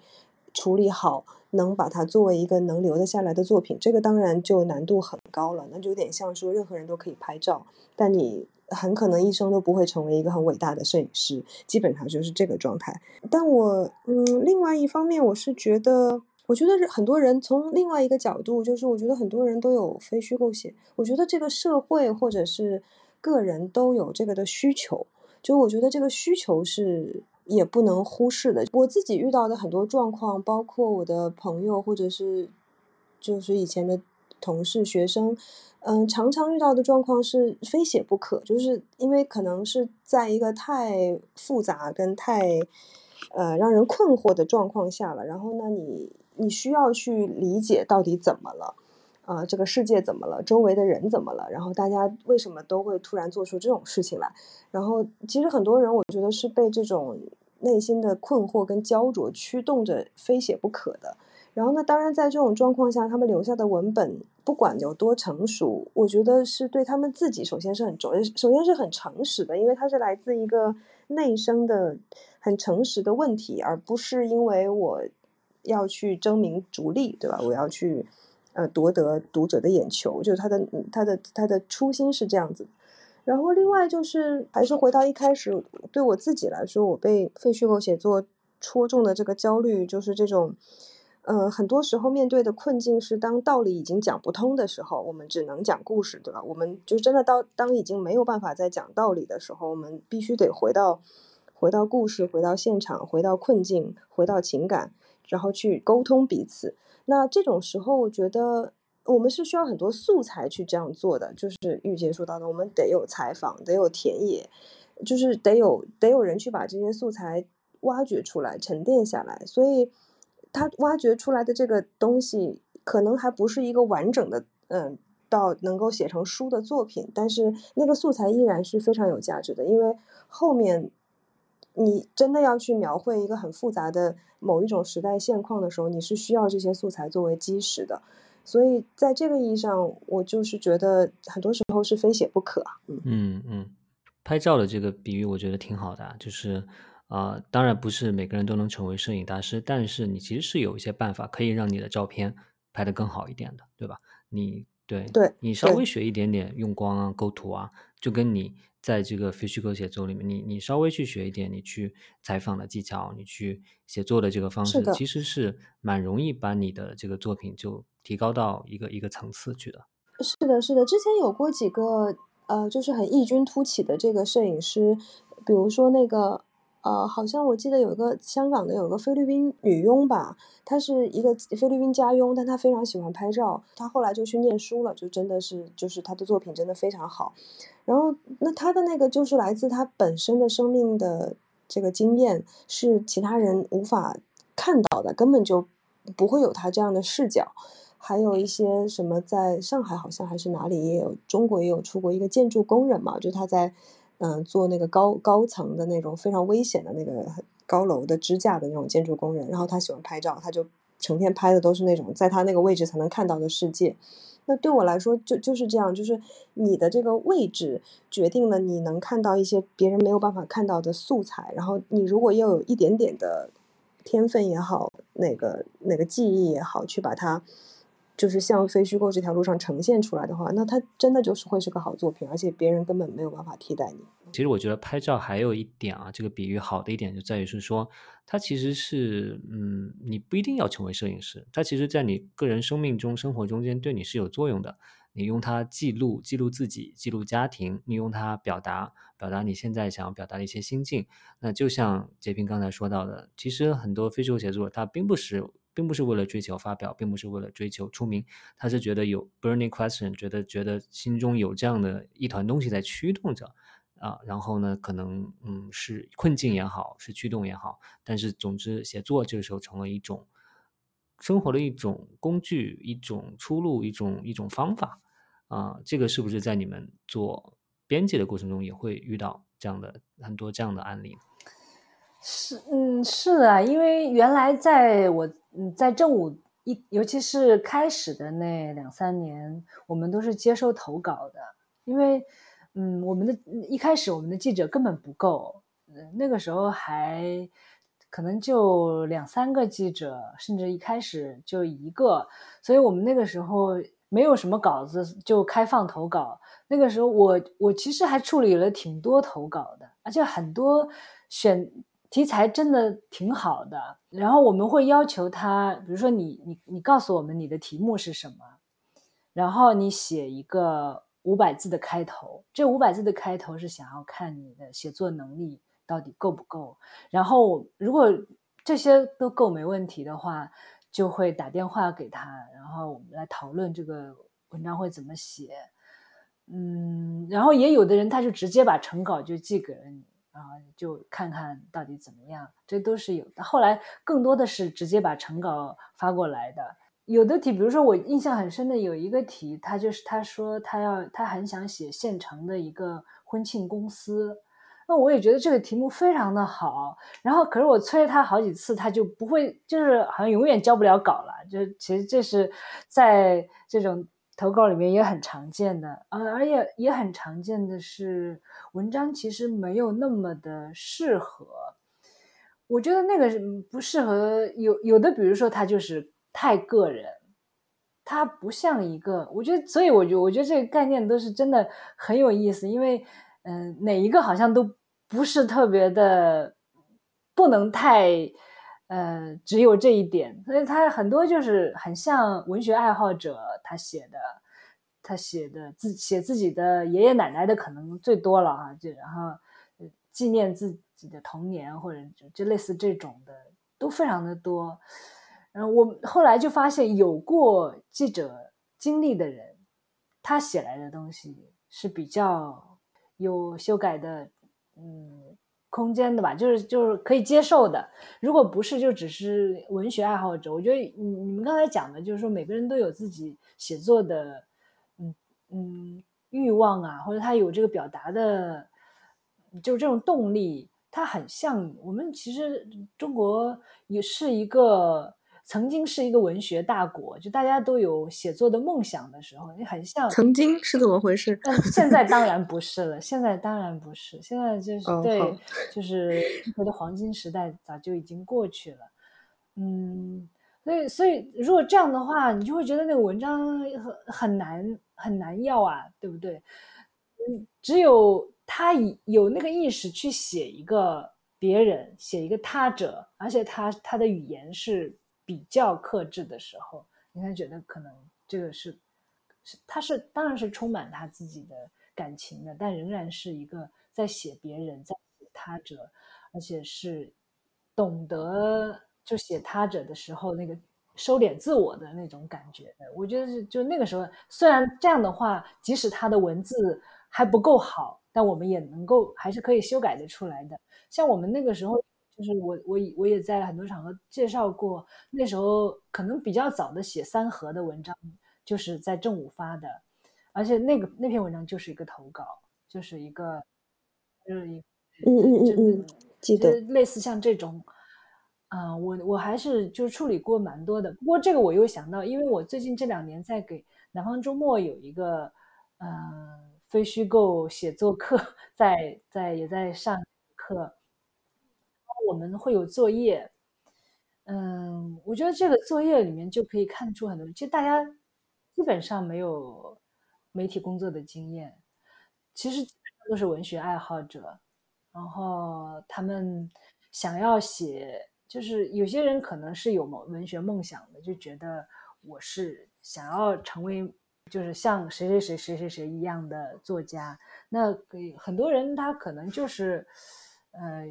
处理好，能把它作为一个能留得下来的作品，这个当然就难度很高了。那就有点像说，任何人都可以拍照，但你很可能一生都不会成为一个很伟大的摄影师，基本上就是这个状态。但我，嗯，另外一方面，我是觉得。我觉得是很多人从另外一个角度，就是我觉得很多人都有非虚构写。我觉得这个社会或者是个人都有这个的需求，就我觉得这个需求是也不能忽视的。我自己遇到的很多状况，包括我的朋友或者是就是以前的同事、学生，嗯，常常遇到的状况是非写不可，就是因为可能是在一个太复杂跟太呃让人困惑的状况下了，然后呢你。你需要去理解到底怎么了，啊，这个世界怎么了，周围的人怎么了，然后大家为什么都会突然做出这种事情来？然后其实很多人我觉得是被这种内心的困惑跟焦灼驱动着非写不可的。然后呢，当然在这种状况下，他们留下的文本不管有多成熟，我觉得是对他们自己首先是很重，首先是很诚实的，因为它是来自一个内生的很诚实的问题，而不是因为我。要去争名逐利，对吧？我要去，呃，夺得读者的眼球，就是他的他的他的初心是这样子。然后另外就是，还是回到一开始，对我自己来说，我被非虚构写作戳中的这个焦虑，就是这种，呃，很多时候面对的困境是，当道理已经讲不通的时候，我们只能讲故事，对吧？我们就真的到当已经没有办法再讲道理的时候，我们必须得回到回到故事，回到现场，回到困境，回到情感。然后去沟通彼此，那这种时候，我觉得我们是需要很多素材去这样做的。就是玉洁说到的，我们得有采访，得有田野，就是得有得有人去把这些素材挖掘出来、沉淀下来。所以，他挖掘出来的这个东西，可能还不是一个完整的，嗯，到能够写成书的作品。但是，那个素材依然是非常有价值的，因为后面。你真的要去描绘一个很复杂的某一种时代现况的时候，你是需要这些素材作为基石的。所以在这个意义上，我就是觉得很多时候是非写不可。嗯嗯嗯，拍照的这个比喻我觉得挺好的，就是啊，当然不是每个人都能成为摄影大师，但是你其实是有一些办法可以让你的照片拍得更好一点的，对吧？你对对，你稍微学一点点用光啊、构图啊，就跟你。在这个非虚构写作里面，你你稍微去学一点，你去采访的技巧，你去写作的这个方式，其实是蛮容易把你的这个作品就提高到一个一个层次去的。是的，是的，之前有过几个呃，就是很异军突起的这个摄影师，比如说那个。呃，好像我记得有一个香港的，有个菲律宾女佣吧，她是一个菲律宾家佣，但她非常喜欢拍照，她后来就去念书了，就真的是，就是她的作品真的非常好。然后，那她的那个就是来自她本身的生命的这个经验，是其他人无法看到的，根本就不会有她这样的视角。还有一些什么，在上海好像还是哪里也有，中国也有出过一个建筑工人嘛，就他在。嗯，做那个高高层的那种非常危险的那个高楼的支架的那种建筑工人，然后他喜欢拍照，他就成天拍的都是那种在他那个位置才能看到的世界。那对我来说，就就是这样，就是你的这个位置决定了你能看到一些别人没有办法看到的素材，然后你如果又有一点点的天分也好，那个那个记忆也好，去把它。就是像非虚构这条路上呈现出来的话，那它真的就是会是个好作品，而且别人根本没有办法替代你。其实我觉得拍照还有一点啊，这个比喻好的一点就在于是说，它其实是，嗯，你不一定要成为摄影师，它其实在你个人生命中、生活中间对你是有作用的。你用它记录、记录自己、记录家庭，你用它表达、表达你现在想要表达的一些心境。那就像杰平刚才说到的，其实很多非虚构写作它并不是。并不是为了追求发表，并不是为了追求出名，他是觉得有 burning question，觉得觉得心中有这样的一团东西在驱动着啊，然后呢，可能嗯是困境也好，是驱动也好，但是总之写作这个时候成了一种生活的一种工具，一种出路，一种一种方法啊，这个是不是在你们做编辑的过程中也会遇到这样的很多这样的案例？是，嗯，是的，因为原来在我。嗯，在正午一，尤其是开始的那两三年，我们都是接收投稿的，因为，嗯，我们的一开始我们的记者根本不够，那个时候还可能就两三个记者，甚至一开始就一个，所以我们那个时候没有什么稿子就开放投稿。那个时候我我其实还处理了挺多投稿的，而且很多选。题材真的挺好的，然后我们会要求他，比如说你你你告诉我们你的题目是什么，然后你写一个五百字的开头，这五百字的开头是想要看你的写作能力到底够不够，然后如果这些都够没问题的话，就会打电话给他，然后我们来讨论这个文章会怎么写，嗯，然后也有的人他就直接把成稿就寄给了你。然后就看看到底怎么样，这都是有的。后来更多的是直接把成稿发过来的。有的题，比如说我印象很深的有一个题，他就是他说他要他很想写县城的一个婚庆公司，那我也觉得这个题目非常的好。然后可是我催了他好几次，他就不会，就是好像永远交不了稿了。就其实这是在这种。投稿里面也很常见的，呃，而且也很常见的是，文章其实没有那么的适合。我觉得那个不适合有有的，比如说他就是太个人，他不像一个。我觉得，所以我觉得，我觉得这个概念都是真的很有意思，因为，嗯，哪一个好像都不是特别的，不能太。呃，只有这一点，所以他很多就是很像文学爱好者他写的，他写的自写自己的爷爷奶奶的可能最多了哈，就然后纪念自己的童年或者就类似这种的都非常的多。嗯，我后来就发现有过记者经历的人，他写来的东西是比较有修改的，嗯。空间的吧，就是就是可以接受的。如果不是，就只是文学爱好者，我觉得你你们刚才讲的，就是说每个人都有自己写作的，嗯嗯欲望啊，或者他有这个表达的，就是这种动力。他很像我们。其实中国也是一个曾经是一个文学大国，就大家都有写作的梦想的时候，你很像。曾经是怎么回事？但现在当然不是了。现在当然不是。现在就是对，就是中国的黄金时代早就已经过去了。嗯，所以所以如果这样的话，你就会觉得那个文章很很难很难要啊，对不对？嗯，只有。他有那个意识去写一个别人，写一个他者，而且他他的语言是比较克制的时候，你才觉得可能这个是是他是当然是充满他自己的感情的，但仍然是一个在写别人，在写他者，而且是懂得就写他者的时候那个收敛自我的那种感觉。我觉得是就那个时候，虽然这样的话，即使他的文字还不够好。但我们也能够还是可以修改的出来的。像我们那个时候，就是我我我也在很多场合介绍过，那时候可能比较早的写三合的文章，就是在正午发的，而且那个那篇文章就是一个投稿，就是一个就是一嗯嗯嗯嗯，记得类似像这种，啊，我我还是就处理过蛮多的。不过这个我又想到，因为我最近这两年在给南方周末有一个，嗯。非虚构写作课 *laughs* 在在也在上课，我们会有作业。嗯，我觉得这个作业里面就可以看出很多，其实大家基本上没有媒体工作的经验，其实都是文学爱好者，然后他们想要写，就是有些人可能是有某文学梦想的，就觉得我是想要成为。就是像谁谁谁谁谁谁一样的作家，那给很多人他可能就是，呃，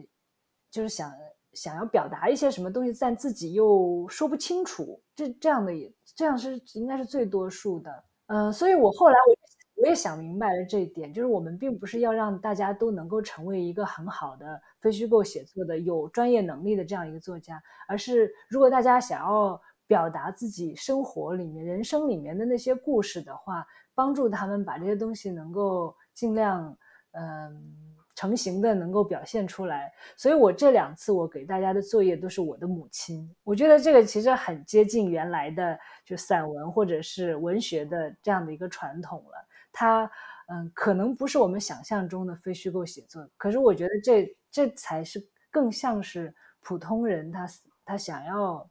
就是想想要表达一些什么东西，但自己又说不清楚，这这样的也这样是应该是最多数的，嗯，所以我后来我我也想明白了这一点，就是我们并不是要让大家都能够成为一个很好的非虚构写作的有专业能力的这样一个作家，而是如果大家想要。表达自己生活里面、人生里面的那些故事的话，帮助他们把这些东西能够尽量嗯成型的能够表现出来。所以我这两次我给大家的作业都是我的母亲，我觉得这个其实很接近原来的就散文或者是文学的这样的一个传统了。它嗯可能不是我们想象中的非虚构写作，可是我觉得这这才是更像是普通人他他想要。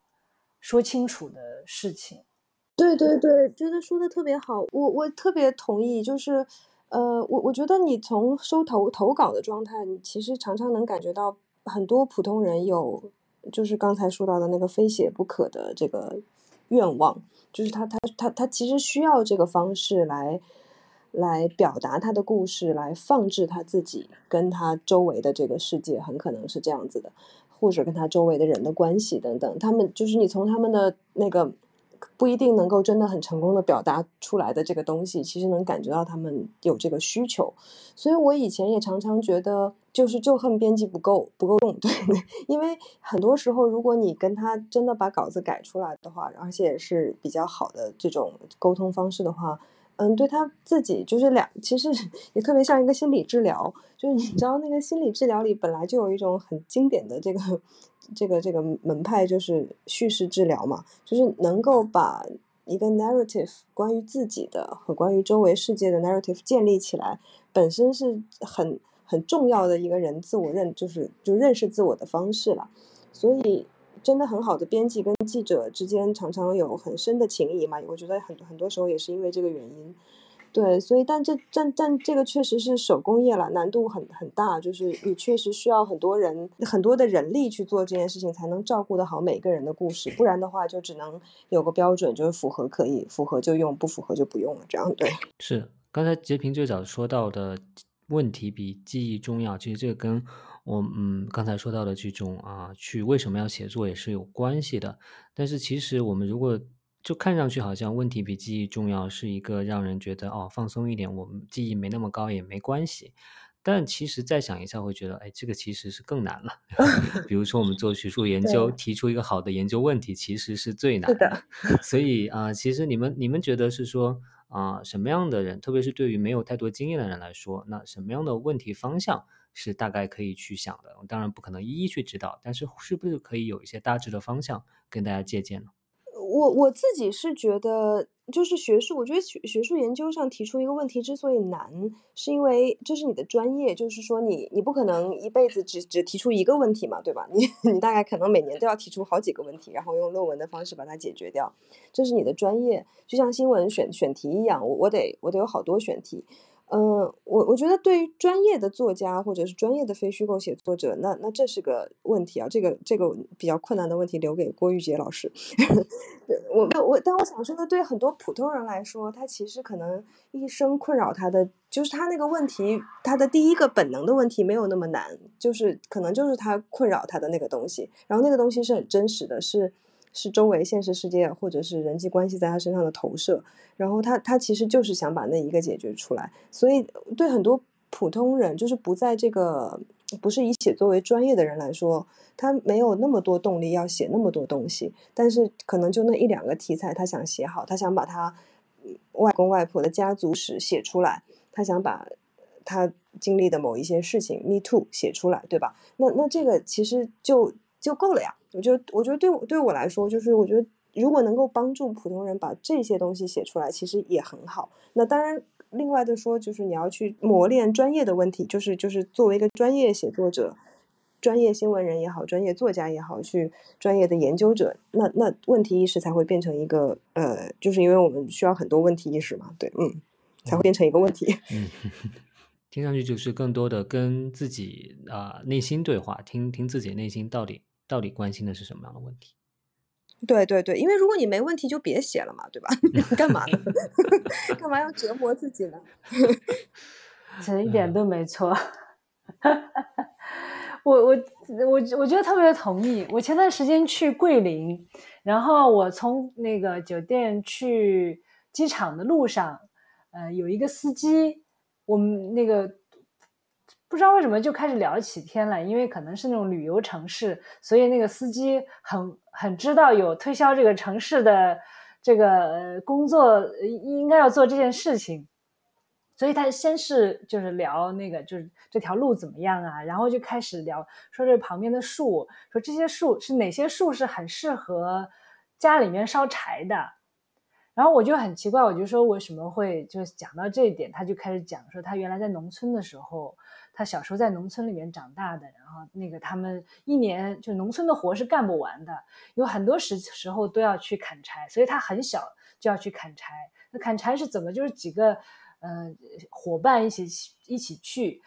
说清楚的事情，对对对，觉得说的特别好，我我特别同意。就是，呃，我我觉得你从收投投稿的状态，你其实常常能感觉到很多普通人有，就是刚才说到的那个非写不可的这个愿望，就是他他他他其实需要这个方式来来表达他的故事，来放置他自己跟他周围的这个世界，很可能是这样子的。或者跟他周围的人的关系等等，他们就是你从他们的那个不一定能够真的很成功的表达出来的这个东西，其实能感觉到他们有这个需求。所以我以前也常常觉得，就是就恨编辑不够不够用，*laughs* 对，因为很多时候如果你跟他真的把稿子改出来的话，而且是比较好的这种沟通方式的话。嗯，对他自己就是两，其实也特别像一个心理治疗。就是你知道，那个心理治疗里本来就有一种很经典的这个这个这个门派，就是叙事治疗嘛，就是能够把一个 narrative 关于自己的和关于周围世界的 narrative 建立起来，本身是很很重要的一个人自我认，就是就认识自我的方式了。所以。真的很好的编辑跟记者之间常常有很深的情谊嘛？我觉得很很多时候也是因为这个原因，对，所以但这但但这个确实是手工业了，难度很很大，就是你确实需要很多人很多的人力去做这件事情，才能照顾得好每个人的故事，不然的话就只能有个标准，就是符合可以符合就用，不符合就不用了，这样对。*laughs* 是刚才截屏最早说到的问题比记忆重要，其实这个跟。我嗯，刚才说到的这种啊，去为什么要写作也是有关系的。但是其实我们如果就看上去好像问题比记忆重要，是一个让人觉得哦放松一点，我们记忆没那么高也没关系。但其实再想一下，会觉得哎，这个其实是更难了。*laughs* 比如说我们做学术研究，提出一个好的研究问题，其实是最难的。*laughs* 所以啊，其实你们你们觉得是说啊，什么样的人，特别是对于没有太多经验的人来说，那什么样的问题方向？是大概可以去想的。当然不可能一一去指导，但是是不是可以有一些大致的方向跟大家借鉴呢？我我自己是觉得，就是学术，我觉得学学术研究上提出一个问题之所以难，是因为这是你的专业，就是说你你不可能一辈子只只提出一个问题嘛，对吧？你 *laughs* 你大概可能每年都要提出好几个问题，然后用论文的方式把它解决掉，这是你的专业，就像新闻选选题一样，我我得我得有好多选题。嗯，我我觉得对于专业的作家或者是专业的非虚构写作者，那那这是个问题啊，这个这个比较困难的问题留给郭玉洁老师。*laughs* 我我但我想说的，对很多普通人来说，他其实可能一生困扰他的就是他那个问题，他的第一个本能的问题没有那么难，就是可能就是他困扰他的那个东西，然后那个东西是很真实的，是。是周围现实世界或者是人际关系在他身上的投射，然后他他其实就是想把那一个解决出来，所以对很多普通人，就是不在这个不是以写作为专业的人来说，他没有那么多动力要写那么多东西，但是可能就那一两个题材他想写好，他想把他外公外婆的家族史写出来，他想把他经历的某一些事情 me too 写出来，对吧？那那这个其实就就够了呀。我觉得，我觉得对我对我来说，就是我觉得如果能够帮助普通人把这些东西写出来，其实也很好。那当然，另外的说，就是你要去磨练专业的问题，就是就是作为一个专业写作者、专业新闻人也好，专业作家也好，去专业的研究者，那那问题意识才会变成一个呃，就是因为我们需要很多问题意识嘛，对，嗯，才会变成一个问题。嗯，*laughs* 听上去就是更多的跟自己啊内心对话，听听自己内心到底。到底关心的是什么样的问题？对对对，因为如果你没问题，就别写了嘛，对吧？*laughs* 干嘛呢？*laughs* 干嘛要折磨自己呢？*laughs* 这一点都没错。我我我我觉得特别同意。我前段时间去桂林，然后我从那个酒店去机场的路上，呃，有一个司机，我们那个。不知道为什么就开始聊起天来，因为可能是那种旅游城市，所以那个司机很很知道有推销这个城市的这个工作应该要做这件事情，所以他先是就是聊那个就是这条路怎么样啊，然后就开始聊说这旁边的树，说这些树是哪些树是很适合家里面烧柴的，然后我就很奇怪，我就说为什么会就讲到这一点，他就开始讲说他原来在农村的时候。他小时候在农村里面长大的，然后那个他们一年就农村的活是干不完的，有很多时时候都要去砍柴，所以他很小就要去砍柴。那砍柴是怎么？就是几个呃伙伴一起一起去，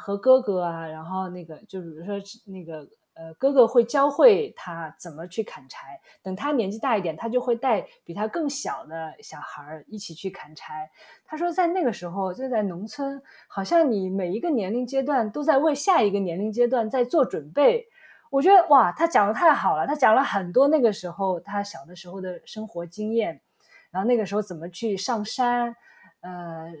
和哥哥啊，然后那个就比如说那个。呃，哥哥会教会他怎么去砍柴。等他年纪大一点，他就会带比他更小的小孩儿一起去砍柴。他说，在那个时候，就在农村，好像你每一个年龄阶段都在为下一个年龄阶段在做准备。我觉得哇，他讲的太好了，他讲了很多那个时候他小的时候的生活经验，然后那个时候怎么去上山，呃，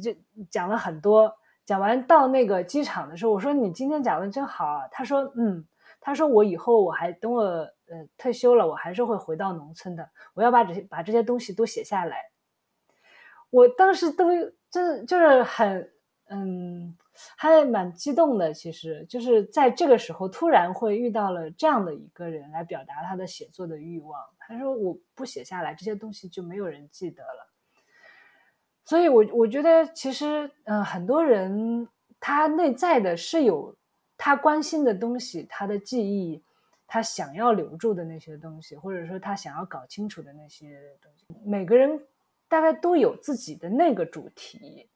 就讲了很多。讲完到那个机场的时候，我说你今天讲的真好。他说嗯。他说：“我以后我还等我呃退休了，我还是会回到农村的。我要把这些把这些东西都写下来。”我当时都真就是很嗯，还蛮激动的。其实就是在这个时候，突然会遇到了这样的一个人来表达他的写作的欲望。他说：“我不写下来，这些东西就没有人记得了。”所以，我我觉得其实嗯，很多人他内在的是有。他关心的东西，他的记忆，他想要留住的那些东西，或者说他想要搞清楚的那些东西，每个人大概都有自己的那个主题。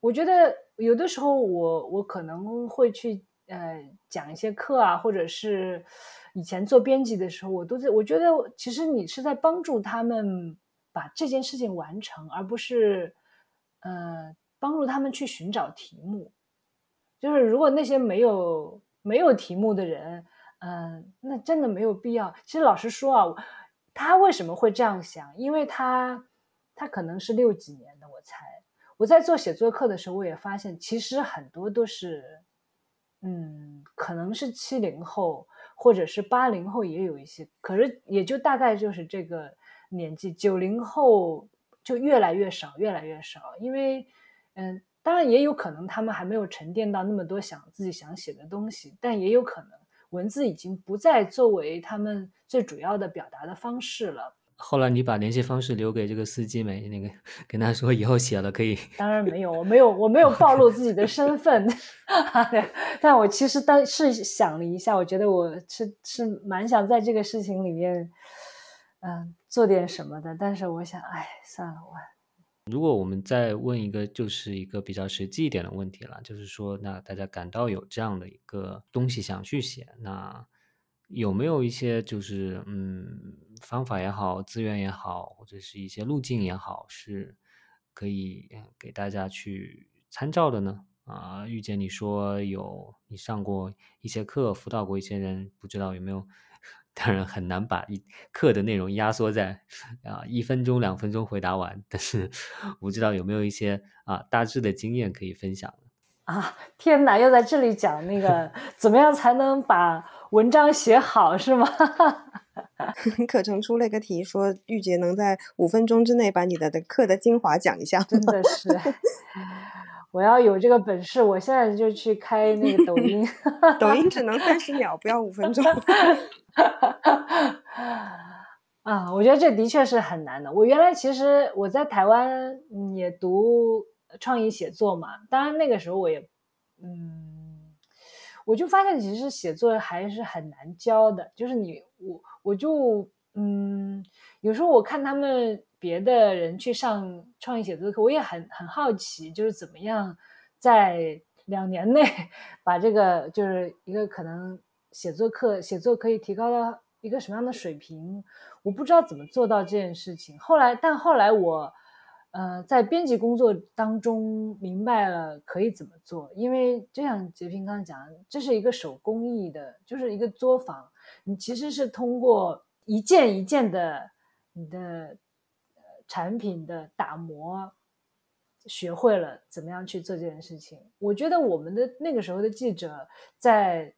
我觉得有的时候，我我可能会去呃讲一些课啊，或者是以前做编辑的时候，我都在我觉得其实你是在帮助他们把这件事情完成，而不是呃帮助他们去寻找题目。就是如果那些没有没有题目的人，嗯，那真的没有必要。其实老实说啊，他为什么会这样想？因为他他可能是六几年的，我猜。我在做写作课的时候，我也发现，其实很多都是，嗯，可能是七零后或者是八零后也有一些，可是也就大概就是这个年纪。九零后就越来越少，越来越少，因为，嗯。当然也有可能他们还没有沉淀到那么多想自己想写的东西，但也有可能文字已经不再作为他们最主要的表达的方式了。后来你把联系方式留给这个司机没？那个跟他说以后写了可以。当然没有，我没有，我没有暴露自己的身份。*laughs* 但我其实当是想了一下，我觉得我是是蛮想在这个事情里面，嗯，做点什么的。但是我想，哎，算了，我。如果我们再问一个，就是一个比较实际一点的问题了，就是说，那大家感到有这样的一个东西想去写，那有没有一些就是嗯方法也好，资源也好，或者是一些路径也好，是可以给大家去参照的呢？啊，遇见你说有你上过一些课，辅导过一些人，不知道有没有？当然很难把一课的内容压缩在啊一分钟两分钟回答完，但是我不知道有没有一些啊大致的经验可以分享啊？天哪，又在这里讲那个 *laughs* 怎么样才能把文章写好是吗？*laughs* 课程出了一个题，说玉洁能在五分钟之内把你的的课的精华讲一下，真的是。我要有这个本事，我现在就去开那个抖音。*laughs* 抖音只能三十秒，不要五分钟。*laughs* 啊，我觉得这的确是很难的。我原来其实我在台湾也读创意写作嘛，当然那个时候我也，嗯，我就发现其实写作还是很难教的。就是你我我就嗯，有时候我看他们。别的人去上创意写作课，我也很很好奇，就是怎么样在两年内 *laughs* 把这个就是一个可能写作课写作可以提高到一个什么样的水平，我不知道怎么做到这件事情。后来，但后来我呃在编辑工作当中明白了可以怎么做，因为就像杰平刚才讲，这是一个手工艺的，就是一个作坊，你其实是通过一件一件的你的。产品的打磨，学会了怎么样去做这件事情。我觉得我们的那个时候的记者，在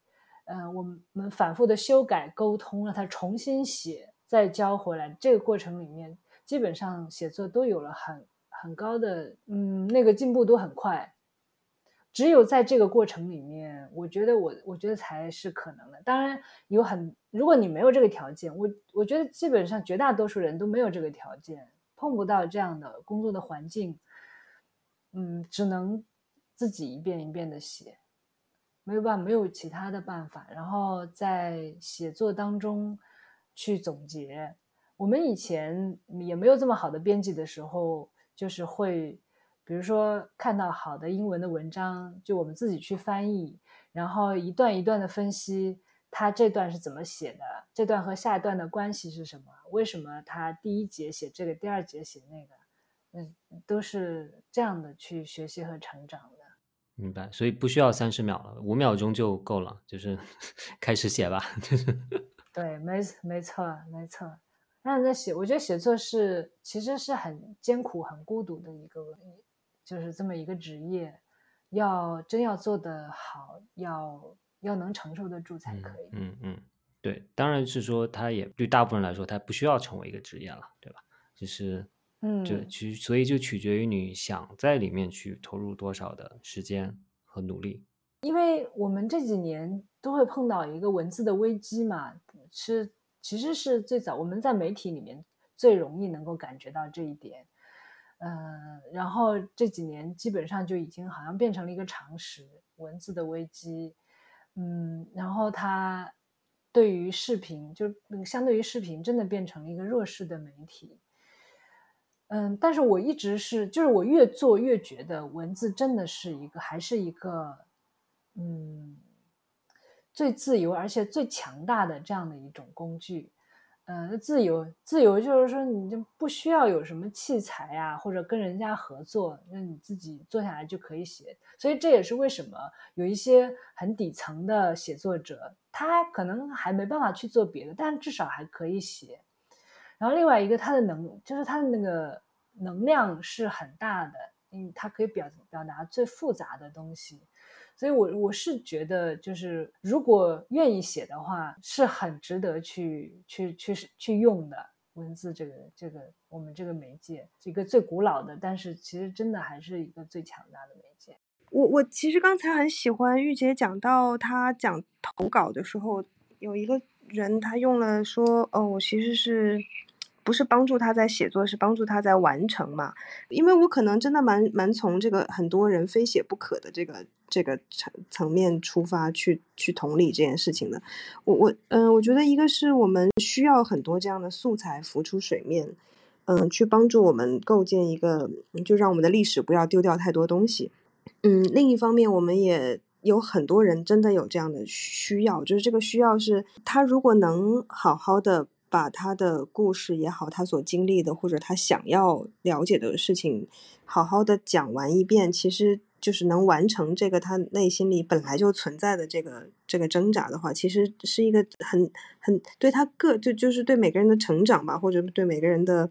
呃我们反复的修改、沟通，让他重新写，再交回来，这个过程里面，基本上写作都有了很很高的，嗯，那个进步都很快。只有在这个过程里面，我觉得我我觉得才是可能的。当然有很，如果你没有这个条件，我我觉得基本上绝大多数人都没有这个条件。碰不到这样的工作的环境，嗯，只能自己一遍一遍的写，没有办法，没有其他的办法。然后在写作当中去总结。我们以前也没有这么好的编辑的时候，就是会，比如说看到好的英文的文章，就我们自己去翻译，然后一段一段的分析。他这段是怎么写的？这段和下一段的关系是什么？为什么他第一节写这个，第二节写那个？嗯，都是这样的去学习和成长的。明白，所以不需要三十秒了，五秒钟就够了，就是 *laughs* 开始写吧。就 *laughs* 是对，没没错，没错。那在写，我觉得写作是其实是很艰苦、很孤独的一个，就是这么一个职业，要真要做得好，要。要能承受得住才可以。嗯嗯，对，当然是说，他也对大部分人来说，他不需要成为一个职业了，对吧？就是，嗯，就其所以就取决于你想在里面去投入多少的时间和努力。因为我们这几年都会碰到一个文字的危机嘛，是其实是最早我们在媒体里面最容易能够感觉到这一点。嗯，然后这几年基本上就已经好像变成了一个常识，文字的危机。嗯，然后它对于视频，就那个相对于视频，真的变成了一个弱势的媒体。嗯，但是我一直是，就是我越做越觉得文字真的是一个，还是一个，嗯，最自由而且最强大的这样的一种工具。嗯，自由，自由就是说，你就不需要有什么器材呀，或者跟人家合作，那你自己坐下来就可以写。所以这也是为什么有一些很底层的写作者，他可能还没办法去做别的，但至少还可以写。然后另外一个，他的能，就是他的那个能量是很大的，嗯，他可以表表达最复杂的东西。所以，我我是觉得，就是如果愿意写的话，是很值得去去去去用的。文字这个这个我们这个媒介，一个最古老的，但是其实真的还是一个最强大的媒介。我我其实刚才很喜欢玉洁讲到她讲投稿的时候，有一个人他用了说哦，我其实是。不是帮助他在写作，是帮助他在完成嘛？因为我可能真的蛮蛮从这个很多人非写不可的这个这个层层面出发去去同理这件事情的。我我嗯，我觉得一个是我们需要很多这样的素材浮出水面，嗯，去帮助我们构建一个，就让我们的历史不要丢掉太多东西。嗯，另一方面，我们也有很多人真的有这样的需要，就是这个需要是他如果能好好的。把他的故事也好，他所经历的或者他想要了解的事情，好好的讲完一遍，其实就是能完成这个他内心里本来就存在的这个这个挣扎的话，其实是一个很很对他个就就是对每个人的成长吧，或者对每个人的。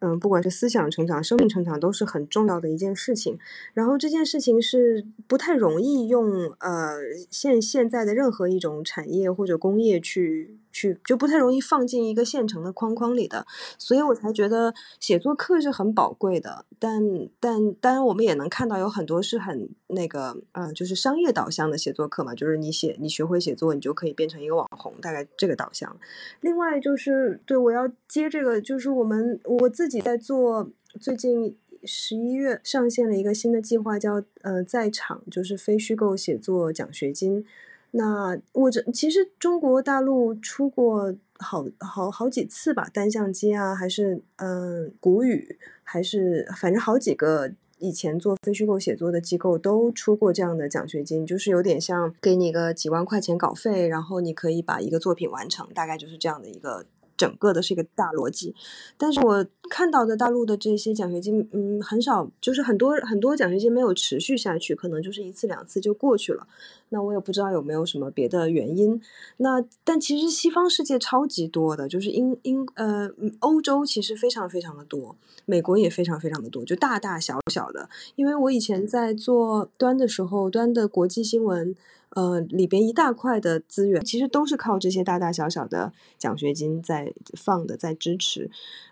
嗯，不管是思想成长、生命成长，都是很重要的一件事情。然后这件事情是不太容易用呃现现在的任何一种产业或者工业去去，就不太容易放进一个现成的框框里的。所以我才觉得写作课是很宝贵的。但但当然，我们也能看到有很多是很那个嗯，就是商业导向的写作课嘛，就是你写你学会写作，你就可以变成一个网红，大概这个导向。另外就是对我要接这个，就是我们我自。己在做，最近十一月上线了一个新的计划，叫呃在场，就是非虚构写作奖学金。那我这其实中国大陆出过好好好几次吧，单相机啊，还是嗯古语，还是反正好几个以前做非虚构写作的机构都出过这样的奖学金，就是有点像给你个几万块钱稿费，然后你可以把一个作品完成，大概就是这样的一个。整个的是一个大逻辑，但是我看到的大陆的这些奖学金，嗯，很少，就是很多很多奖学金没有持续下去，可能就是一次两次就过去了。那我也不知道有没有什么别的原因。那但其实西方世界超级多的，就是英英呃欧洲其实非常非常的多，美国也非常非常的多，就大大小小的。因为我以前在做端的时候，端的国际新闻。呃，里边一大块的资源，其实都是靠这些大大小小的奖学金在放的，在支持。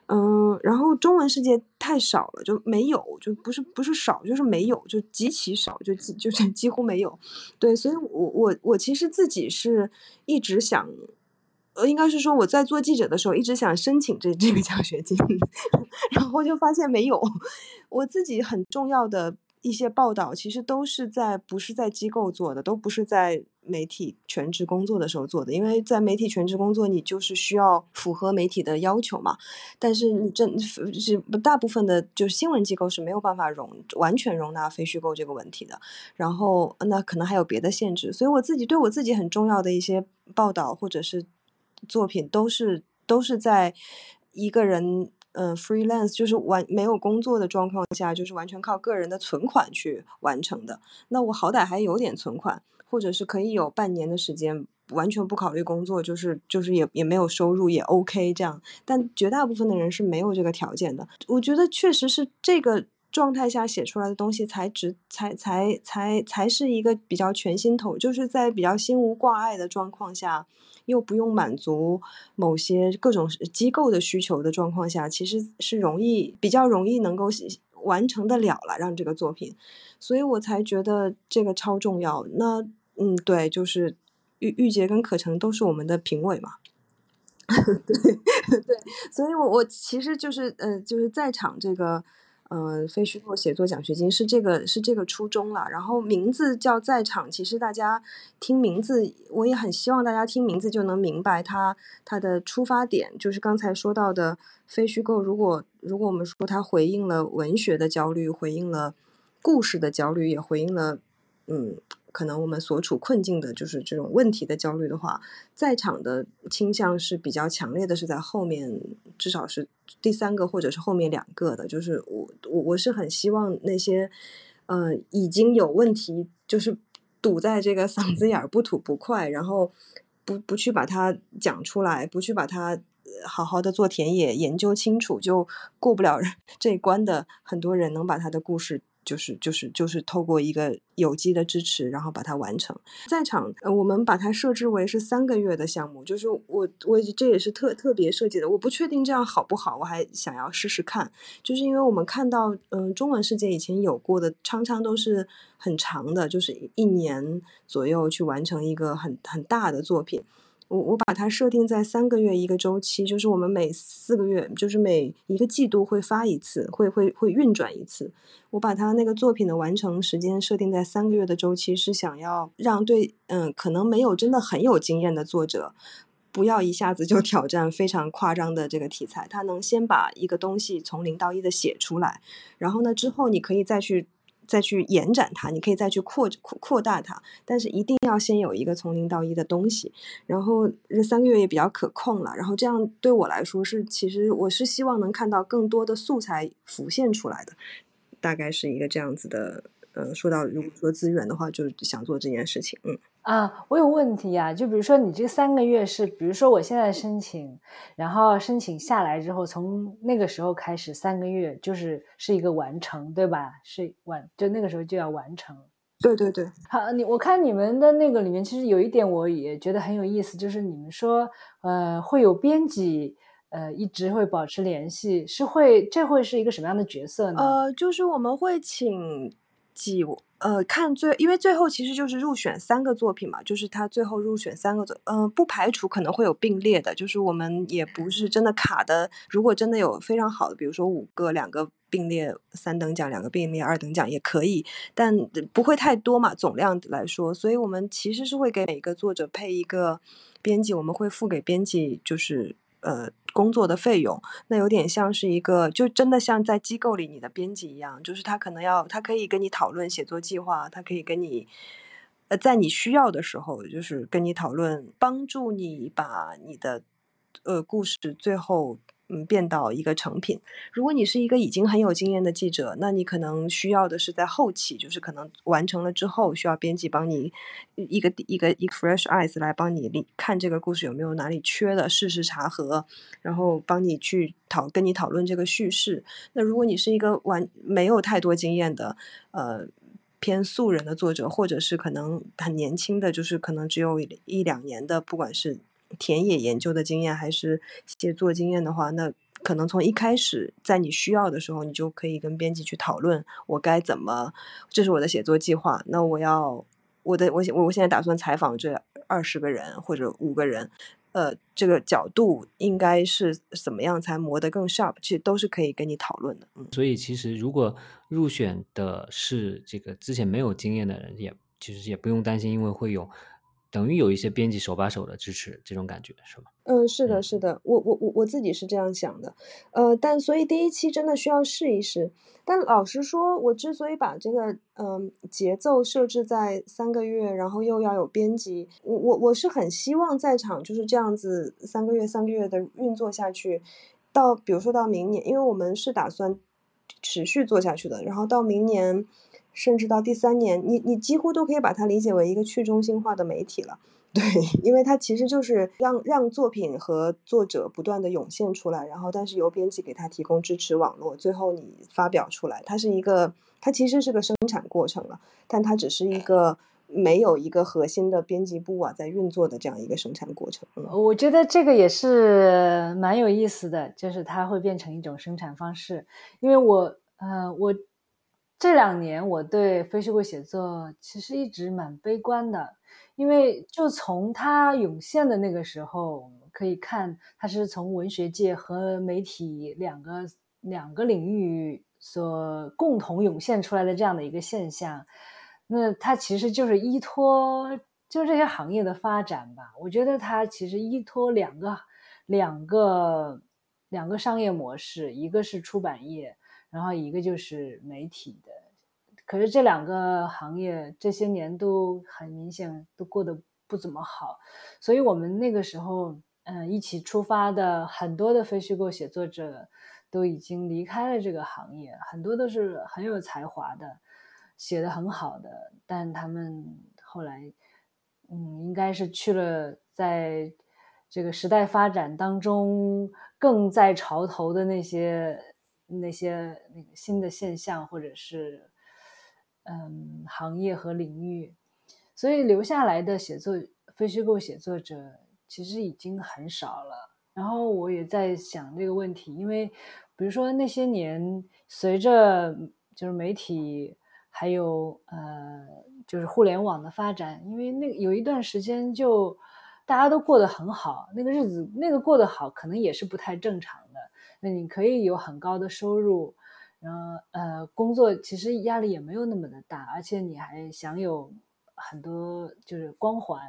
嗯，然后中文世界太少了，就没有，就不是不是少，就是没有，就极其少，就就是 *laughs* 几乎没有。对，所以我我我其实自己是一直想，呃，应该是说我在做记者的时候，一直想申请这这个奖学金，*laughs* 然后就发现没有。我自己很重要的。一些报道其实都是在不是在机构做的，都不是在媒体全职工作的时候做的。因为在媒体全职工作，你就是需要符合媒体的要求嘛。但是你真是大部分的，就是新闻机构是没有办法容完全容纳非虚构这个问题的。然后那可能还有别的限制，所以我自己对我自己很重要的一些报道或者是作品，都是都是在一个人。嗯，freelance 就是完没有工作的状况下，就是完全靠个人的存款去完成的。那我好歹还有点存款，或者是可以有半年的时间完全不考虑工作，就是就是也也没有收入也 OK 这样。但绝大部分的人是没有这个条件的。我觉得确实是这个状态下写出来的东西才值，才才才才是一个比较全心投，就是在比较心无挂碍的状况下。又不用满足某些各种机构的需求的状况下，其实是容易比较容易能够完成的了了，让这个作品，所以我才觉得这个超重要。那嗯，对，就是玉玉洁跟可成都是我们的评委嘛，*laughs* 对 *laughs* 对，所以我我其实就是呃，就是在场这个。嗯，非虚构写作奖学金是这个是这个初衷了。然后名字叫在场，其实大家听名字，我也很希望大家听名字就能明白它它的出发点，就是刚才说到的非虚构。如果如果我们说它回应了文学的焦虑，回应了故事的焦虑，也回应了嗯。可能我们所处困境的就是这种问题的焦虑的话，在场的倾向是比较强烈的，是在后面，至少是第三个或者是后面两个的。就是我我我是很希望那些，呃，已经有问题，就是堵在这个嗓子眼儿不吐不快，然后不不去把它讲出来，不去把它好好的做田野研究清楚，就过不了 *laughs* 这关的很多人，能把他的故事。就是就是就是透过一个有机的支持，然后把它完成。在场，呃，我们把它设置为是三个月的项目，就是我我这也是特特别设计的，我不确定这样好不好，我还想要试试看。就是因为我们看到，嗯，中文世界以前有过的，常常都是很长的，就是一年左右去完成一个很很大的作品。我我把它设定在三个月一个周期，就是我们每四个月，就是每一个季度会发一次，会会会运转一次。我把它那个作品的完成时间设定在三个月的周期，是想要让对嗯可能没有真的很有经验的作者，不要一下子就 *laughs* 挑战非常夸张的这个题材，他能先把一个东西从零到一的写出来，然后呢之后你可以再去。再去延展它，你可以再去扩扩扩大它，但是一定要先有一个从零到一的东西。然后这三个月也比较可控了。然后这样对我来说是，其实我是希望能看到更多的素材浮现出来的，大概是一个这样子的。嗯，说到如果说资源的话，就是想做这件事情。嗯。啊，我有问题呀，就比如说你这三个月是，比如说我现在申请，然后申请下来之后，从那个时候开始三个月就是是一个完成，对吧？是完，就那个时候就要完成。对对对。好，你我看你们的那个里面，其实有一点我也觉得很有意思，就是你们说，呃，会有编辑，呃，一直会保持联系，是会这会是一个什么样的角色呢？呃，就是我们会请几。呃，看最，因为最后其实就是入选三个作品嘛，就是他最后入选三个作，嗯，不排除可能会有并列的，就是我们也不是真的卡的。如果真的有非常好的，比如说五个、两个并列三等奖，两个并列二等奖也可以，但不会太多嘛，总量来说。所以我们其实是会给每个作者配一个编辑，我们会付给编辑，就是。呃，工作的费用，那有点像是一个，就真的像在机构里你的编辑一样，就是他可能要，他可以跟你讨论写作计划，他可以跟你，呃，在你需要的时候，就是跟你讨论，帮助你把你的，呃，故事最后。嗯，变到一个成品。如果你是一个已经很有经验的记者，那你可能需要的是在后期，就是可能完成了之后，需要编辑帮你一个一个一个 fresh eyes 来帮你看这个故事有没有哪里缺的，事实查核，然后帮你去讨跟你讨论这个叙事。那如果你是一个完没有太多经验的，呃，偏素人的作者，或者是可能很年轻的，就是可能只有一两年的，不管是。田野研究的经验还是写作经验的话，那可能从一开始，在你需要的时候，你就可以跟编辑去讨论，我该怎么，这是我的写作计划。那我要我的我我现在打算采访这二十个人或者五个人，呃，这个角度应该是怎么样才磨得更 sharp？其实都是可以跟你讨论的。嗯，所以其实如果入选的是这个之前没有经验的人，也其实也不用担心，因为会有。等于有一些编辑手把手的支持，这种感觉是吗？嗯，是的，是的，我我我我自己是这样想的，呃，但所以第一期真的需要试一试。但老实说，我之所以把这个嗯节奏设置在三个月，然后又要有编辑，我我我是很希望在场就是这样子三个月三个月的运作下去，到比如说到明年，因为我们是打算持续做下去的，然后到明年。甚至到第三年，你你几乎都可以把它理解为一个去中心化的媒体了，*laughs* 对，因为它其实就是让让作品和作者不断的涌现出来，然后但是由编辑给他提供支持网络，最后你发表出来，它是一个，它其实是个生产过程了，但它只是一个没有一个核心的编辑部啊在运作的这样一个生产过程。我觉得这个也是蛮有意思的，就是它会变成一种生产方式，因为我，呃，我。这两年我对非虚构写作其实一直蛮悲观的，因为就从它涌现的那个时候可以看，它是从文学界和媒体两个两个领域所共同涌现出来的这样的一个现象。那它其实就是依托，就这些行业的发展吧。我觉得它其实依托两个两个两个商业模式，一个是出版业。然后一个就是媒体的，可是这两个行业这些年都很明显都过得不怎么好，所以我们那个时候，嗯，一起出发的很多的非虚构写作者都已经离开了这个行业，很多都是很有才华的，写的很好的，但他们后来，嗯，应该是去了在这个时代发展当中更在潮头的那些。那些那个新的现象，或者是嗯行业和领域，所以留下来的写作非虚构写作者其实已经很少了。然后我也在想这个问题，因为比如说那些年随着就是媒体还有呃就是互联网的发展，因为那有一段时间就大家都过得很好，那个日子那个过得好，可能也是不太正常。那你可以有很高的收入。然后，呃，工作其实压力也没有那么的大，而且你还享有很多就是光环。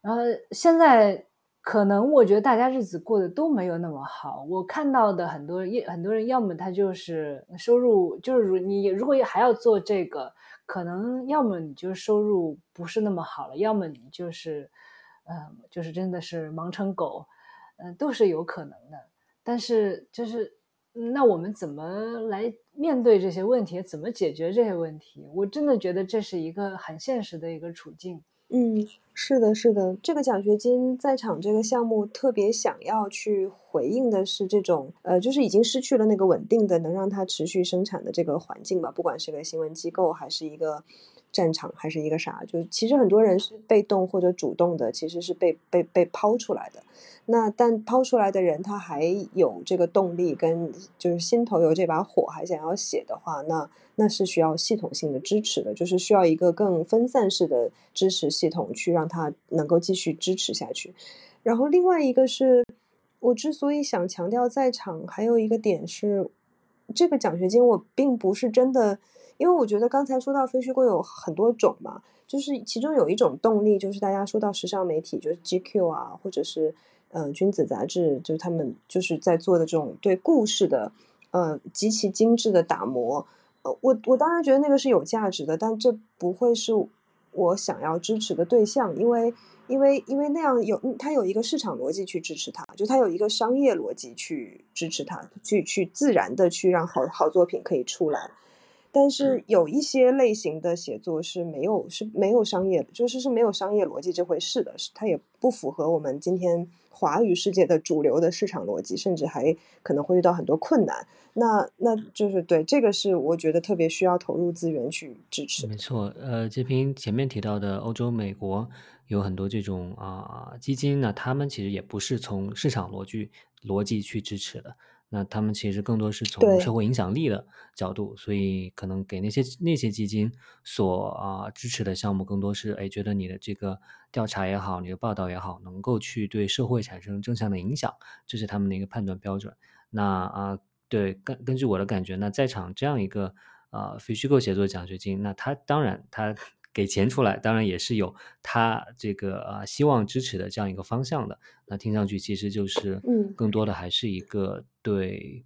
然后现在可能我觉得大家日子过得都没有那么好。我看到的很多很多人，要么他就是收入就是如你如果还要做这个，可能要么你就收入不是那么好了，要么你就是，嗯，就是真的是忙成狗，嗯，都是有可能的。但是就是。那我们怎么来面对这些问题？怎么解决这些问题？我真的觉得这是一个很现实的一个处境。嗯，是的，是的。这个奖学金在场这个项目特别想要去回应的是这种，呃，就是已经失去了那个稳定的能让它持续生产的这个环境吧。不管是个新闻机构，还是一个战场，还是一个啥，就其实很多人是被动或者主动的，其实是被被被抛出来的。那但抛出来的人，他还有这个动力跟就是心头有这把火，还想要写的话，那那是需要系统性的支持的，就是需要一个更分散式的支持系统去让他能够继续支持下去。然后另外一个是，我之所以想强调在场，还有一个点是，这个奖学金我并不是真的，因为我觉得刚才说到非虚构有很多种嘛，就是其中有一种动力，就是大家说到时尚媒体，就是 GQ 啊，或者是。嗯，君子杂志就是他们就是在做的这种对故事的，呃，极其精致的打磨。呃，我我当然觉得那个是有价值的，但这不会是我想要支持的对象，因为因为因为那样有它有一个市场逻辑去支持它，就它有一个商业逻辑去支持它，去去自然的去让好好作品可以出来。但是有一些类型的写作是没有是没有商业，就是是没有商业逻辑这回事的，是它也不符合我们今天。华语世界的主流的市场逻辑，甚至还可能会遇到很多困难。那那就是对这个是我觉得特别需要投入资源去支持。没错，呃，这篇前面提到的欧洲、美国有很多这种啊基金呢，他们其实也不是从市场逻辑逻辑去支持的。那他们其实更多是从社会影响力的角度，所以可能给那些那些基金所啊支持的项目，更多是哎觉得你的这个调查也好，你的报道也好，能够去对社会产生正向的影响，这是他们的一个判断标准。那啊，对根根据我的感觉，那在场这样一个啊非虚构写作奖学金，那他当然他。给钱出来，当然也是有他这个啊希望支持的这样一个方向的。那听上去其实就是，嗯，更多的还是一个对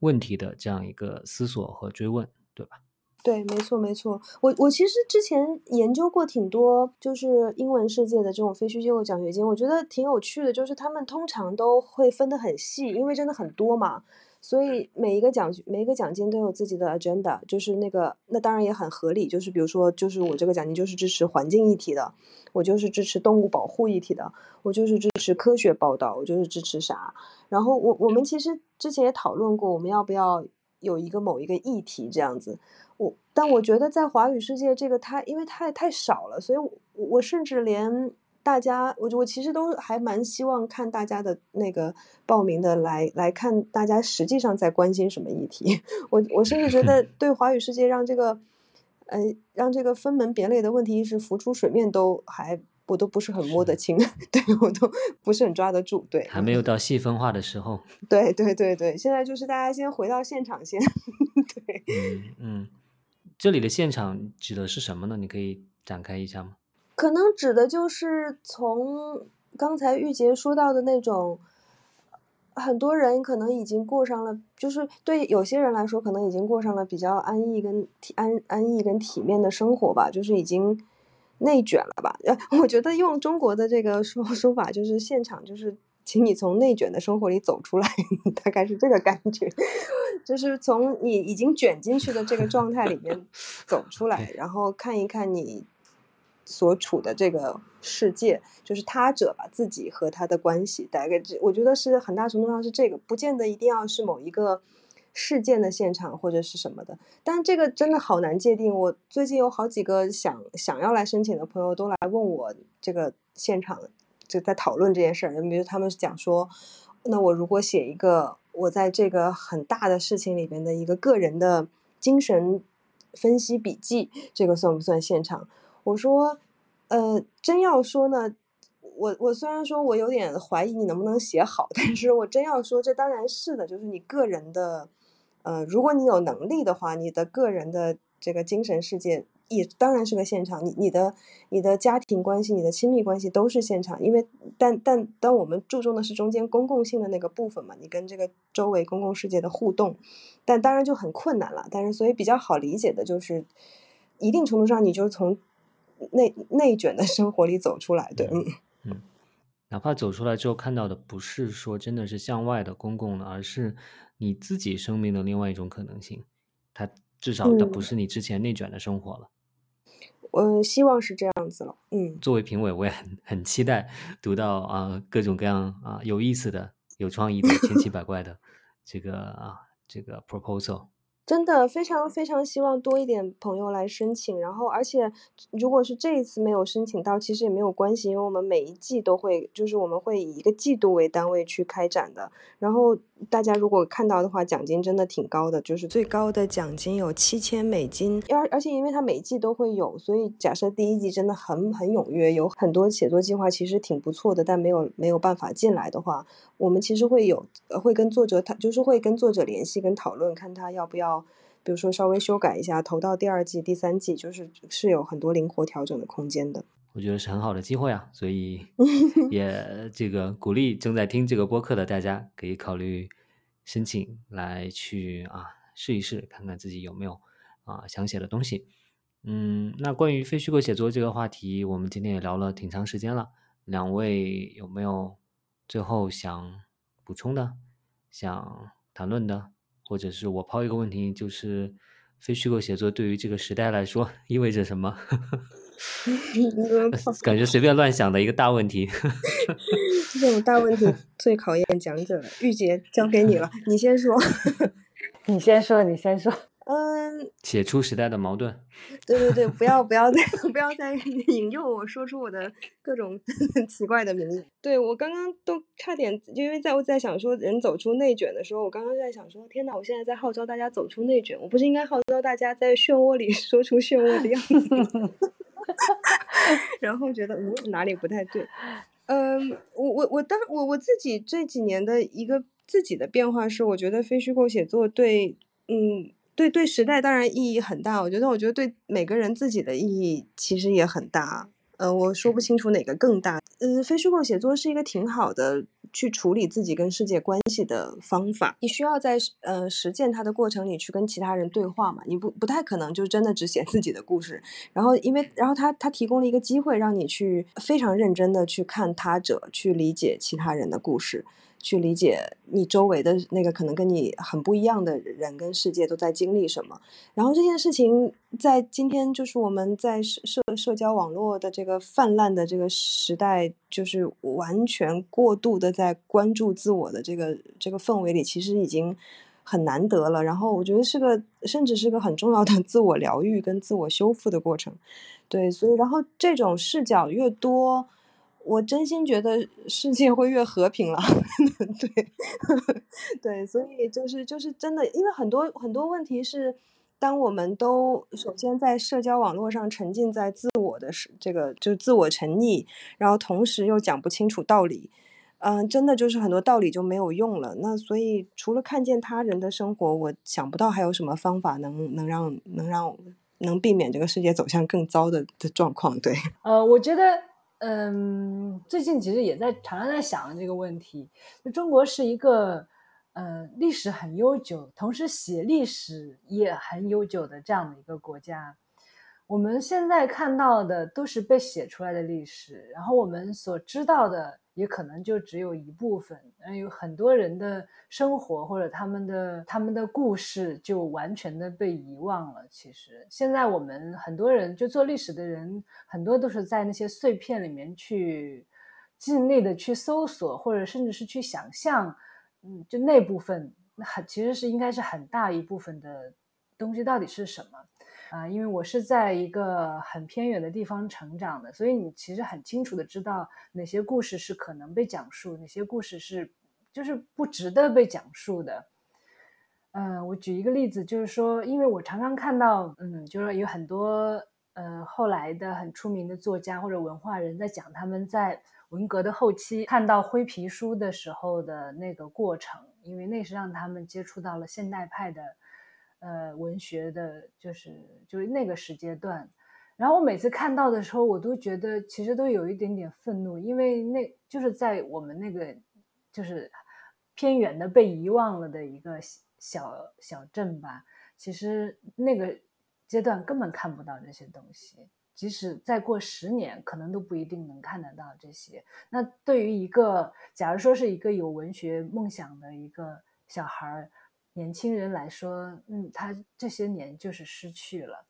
问题的这样一个思索和追问，对吧？对，没错，没错。我我其实之前研究过挺多，就是英文世界的这种非虚构奖学金，我觉得挺有趣的，就是他们通常都会分得很细，因为真的很多嘛。所以每一个奖每一个奖金都有自己的 agenda，就是那个那当然也很合理，就是比如说，就是我这个奖金就是支持环境议题的，我就是支持动物保护议题的，我就是支持科学报道，我就是支持啥。然后我我们其实之前也讨论过，我们要不要有一个某一个议题这样子。我但我觉得在华语世界这个太因为太太少了，所以我我甚至连。大家，我我其实都还蛮希望看大家的那个报名的来来看，大家实际上在关心什么议题。*laughs* 我我甚至觉得，*laughs* 对华语世界让这个，呃，让这个分门别类的问题意识浮出水面，都还我都不是很摸得清，*laughs* 对我都不是很抓得住。对，还没有到细分化的时候。对对对对，现在就是大家先回到现场先。对，嗯嗯，这里的现场指的是什么呢？你可以展开一下吗？可能指的就是从刚才玉洁说到的那种，很多人可能已经过上了，就是对有些人来说，可能已经过上了比较安逸跟体安安逸跟体面的生活吧，就是已经内卷了吧。呃，*laughs* 我觉得用中国的这个说说法，就是现场就是请你从内卷的生活里走出来，*laughs* 大概是这个感觉，就是从你已经卷进去的这个状态里面走出来，*laughs* 然后看一看你。所处的这个世界，就是他者吧，自己和他的关系，大概这我觉得是很大程度上是这个，不见得一定要是某一个事件的现场或者是什么的。但这个真的好难界定。我最近有好几个想想要来申请的朋友都来问我这个现场就在讨论这件事儿。比如他们讲说，那我如果写一个我在这个很大的事情里边的一个个人的精神分析笔记，这个算不算现场？我说，呃，真要说呢。我我虽然说我有点怀疑你能不能写好，*laughs* 但是我真要说，这当然是的，就是你个人的，呃，如果你有能力的话，你的个人的这个精神世界也当然是个现场，你你的你的家庭关系、你的亲密关系都是现场，因为但但当我们注重的是中间公共性的那个部分嘛，你跟这个周围公共世界的互动，但当然就很困难了。但是所以比较好理解的就是，一定程度上你就从内内卷的生活里走出来，对，嗯。嗯，哪怕走出来之后看到的不是说真的是向外的公共的，而是你自己生命的另外一种可能性。它至少它不是你之前内卷的生活了。我希望是这样子了。嗯，作为评委，我也很很期待读到啊各种各样啊有意思的、有创意的、千奇百怪的 *laughs* 这个啊这个 proposal。真的非常非常希望多一点朋友来申请，然后而且如果是这一次没有申请到，其实也没有关系，因为我们每一季都会，就是我们会以一个季度为单位去开展的。然后大家如果看到的话，奖金真的挺高的，就是最高的奖金有七千美金。而而且因为它每季都会有，所以假设第一季真的很很踊跃，有很多写作计划其实挺不错的，但没有没有办法进来的话，我们其实会有会跟作者他就是会跟作者联系跟讨论，看他要不要。比如说稍微修改一下，投到第二季、第三季，就是是有很多灵活调整的空间的。我觉得是很好的机会啊，所以 *laughs* 也这个鼓励正在听这个播客的大家，可以考虑申请来去啊试一试，看看自己有没有啊想写的东西。嗯，那关于非虚构写作这个话题，我们今天也聊了挺长时间了。两位有没有最后想补充的、想谈论的？或者是我抛一个问题，就是非虚构写作对于这个时代来说意味着什么？*laughs* 感觉随便乱想的一个大问题。这种大问题 *laughs* 最考验讲者了。玉洁交给你了，你先说。*laughs* 你先说，你先说。嗯，写出时代的矛盾。*laughs* 对对对，不要不要再 *laughs* 不要再引诱我说出我的各种 *laughs* 奇怪的名字。对我刚刚都差点，因为在我在想说人走出内卷的时候，我刚刚在想说，天呐，我现在在号召大家走出内卷，我不是应该号召大家在漩涡里说出漩涡的样子？然后觉得嗯哪里不太对。嗯，我我我当我我自己这几年的一个自己的变化是，我觉得非虚构写作对嗯。对对，时代当然意义很大。我觉得，我觉得对每个人自己的意义其实也很大。呃，我说不清楚哪个更大。嗯，非虚构写作是一个挺好的去处理自己跟世界关系的方法。你需要在呃实践它的过程里去跟其他人对话嘛？你不不太可能就真的只写自己的故事。然后，因为然后他他提供了一个机会，让你去非常认真的去看他者，去理解其他人的故事。去理解你周围的那个可能跟你很不一样的人跟世界都在经历什么，然后这件事情在今天就是我们在社社社交网络的这个泛滥的这个时代，就是完全过度的在关注自我的这个这个氛围里，其实已经很难得了。然后我觉得是个甚至是个很重要的自我疗愈跟自我修复的过程。对，所以然后这种视角越多。我真心觉得世界会越和平了，*laughs* 对，*laughs* 对，所以就是就是真的，因为很多很多问题是，当我们都首先在社交网络上沉浸在自我的是这个就是自我沉溺，然后同时又讲不清楚道理，嗯，真的就是很多道理就没有用了。那所以除了看见他人的生活，我想不到还有什么方法能能让能让能避免这个世界走向更糟的的状况。对，呃，我觉得。嗯，最近其实也在常常在想这个问题。就中国是一个，呃，历史很悠久，同时写历史也很悠久的这样的一个国家。我们现在看到的都是被写出来的历史，然后我们所知道的。也可能就只有一部分，嗯，有很多人的生活或者他们的他们的故事就完全的被遗忘了。其实现在我们很多人就做历史的人，很多都是在那些碎片里面去尽力的去搜索，或者甚至是去想象，嗯，就那部分很其实是应该是很大一部分的东西到底是什么啊？因为我是在一个很偏远的地方成长的，所以你其实很清楚的知道哪些故事是可能被讲述，哪些故事是就是不值得被讲述的。嗯，我举一个例子，就是说，因为我常常看到，嗯，就是有很多呃后来的很出名的作家或者文化人在讲他们在文革的后期看到灰皮书的时候的那个过程，因为那是让他们接触到了现代派的呃文学的，就是就是那个时间段。然后我每次看到的时候，我都觉得其实都有一点点愤怒，因为那就是在我们那个就是偏远的被遗忘了的一个。小小镇吧，其实那个阶段根本看不到这些东西，即使再过十年，可能都不一定能看得到这些。那对于一个，假如说是一个有文学梦想的一个小孩儿、年轻人来说，嗯，他这些年就是失去了。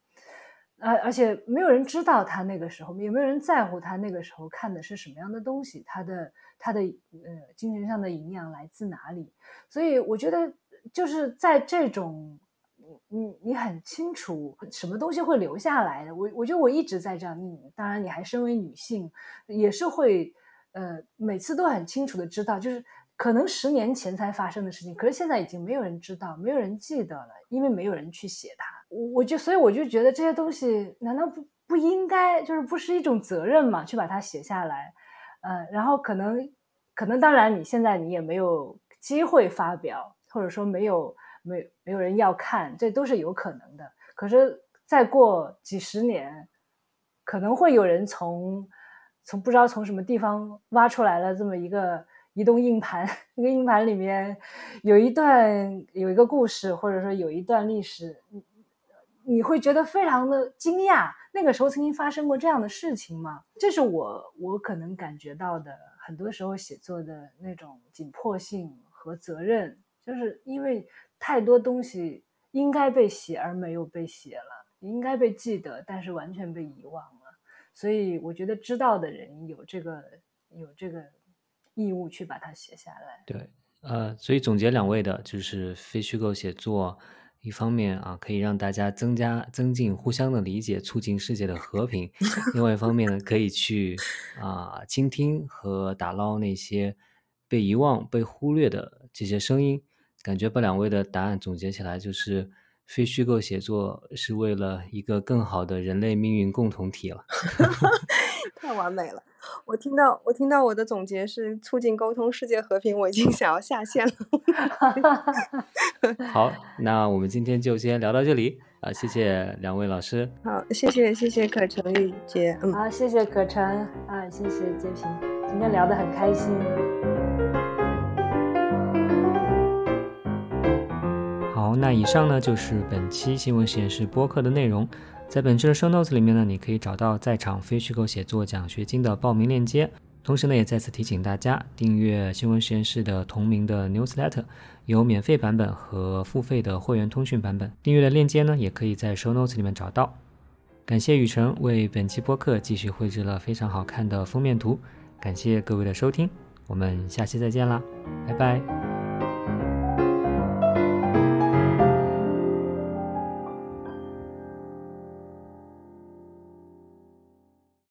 而而且没有人知道他那个时候，也没有人在乎他那个时候看的是什么样的东西，他的他的呃精神上的营养来自哪里。所以我觉得。就是在这种，你你很清楚什么东西会留下来的。我我觉得我一直在这样。你当然你还身为女性，也是会呃每次都很清楚的知道，就是可能十年前才发生的事情，可是现在已经没有人知道，没有人记得了，因为没有人去写它。我我就所以我就觉得这些东西难道不不应该就是不是一种责任嘛？去把它写下来，呃，然后可能可能当然你现在你也没有机会发表。或者说没有没没有人要看，这都是有可能的。可是再过几十年，可能会有人从从不知道从什么地方挖出来了这么一个移动硬盘，*laughs* 那个硬盘里面有一段有一个故事，或者说有一段历史，你你会觉得非常的惊讶。那个时候曾经发生过这样的事情吗？这是我我可能感觉到的，很多时候写作的那种紧迫性和责任。就是因为太多东西应该被写而没有被写了，应该被记得，但是完全被遗忘了。所以我觉得知道的人有这个有这个义务去把它写下来。对，呃，所以总结两位的就是非虚构写作，一方面啊可以让大家增加增进互相的理解，促进世界的和平；*laughs* 另外一方面呢，可以去啊倾听和打捞那些被遗忘、被忽略的这些声音。感觉把两位的答案总结起来，就是非虚构写作是为了一个更好的人类命运共同体了。*laughs* *laughs* 太完美了！我听到我听到我的总结是促进沟通、世界和平，我已经想要下线了。好，*laughs* 那我们今天就先聊到这里啊！谢谢两位老师。好，谢谢谢谢可成玉姐。嗯，好，谢谢可成啊，谢谢截屏，今天聊得很开心。那以上呢就是本期新闻实验室播客的内容。在本期的 show notes 里面呢，你可以找到在场非虚构写作奖学金的报名链接。同时呢，也再次提醒大家订阅新闻实验室的同名的 newsletter，有免费版本和付费的会员通讯版本。订阅的链接呢，也可以在 show notes 里面找到。感谢雨辰为本期播客继续绘制了非常好看的封面图。感谢各位的收听，我们下期再见啦，拜拜。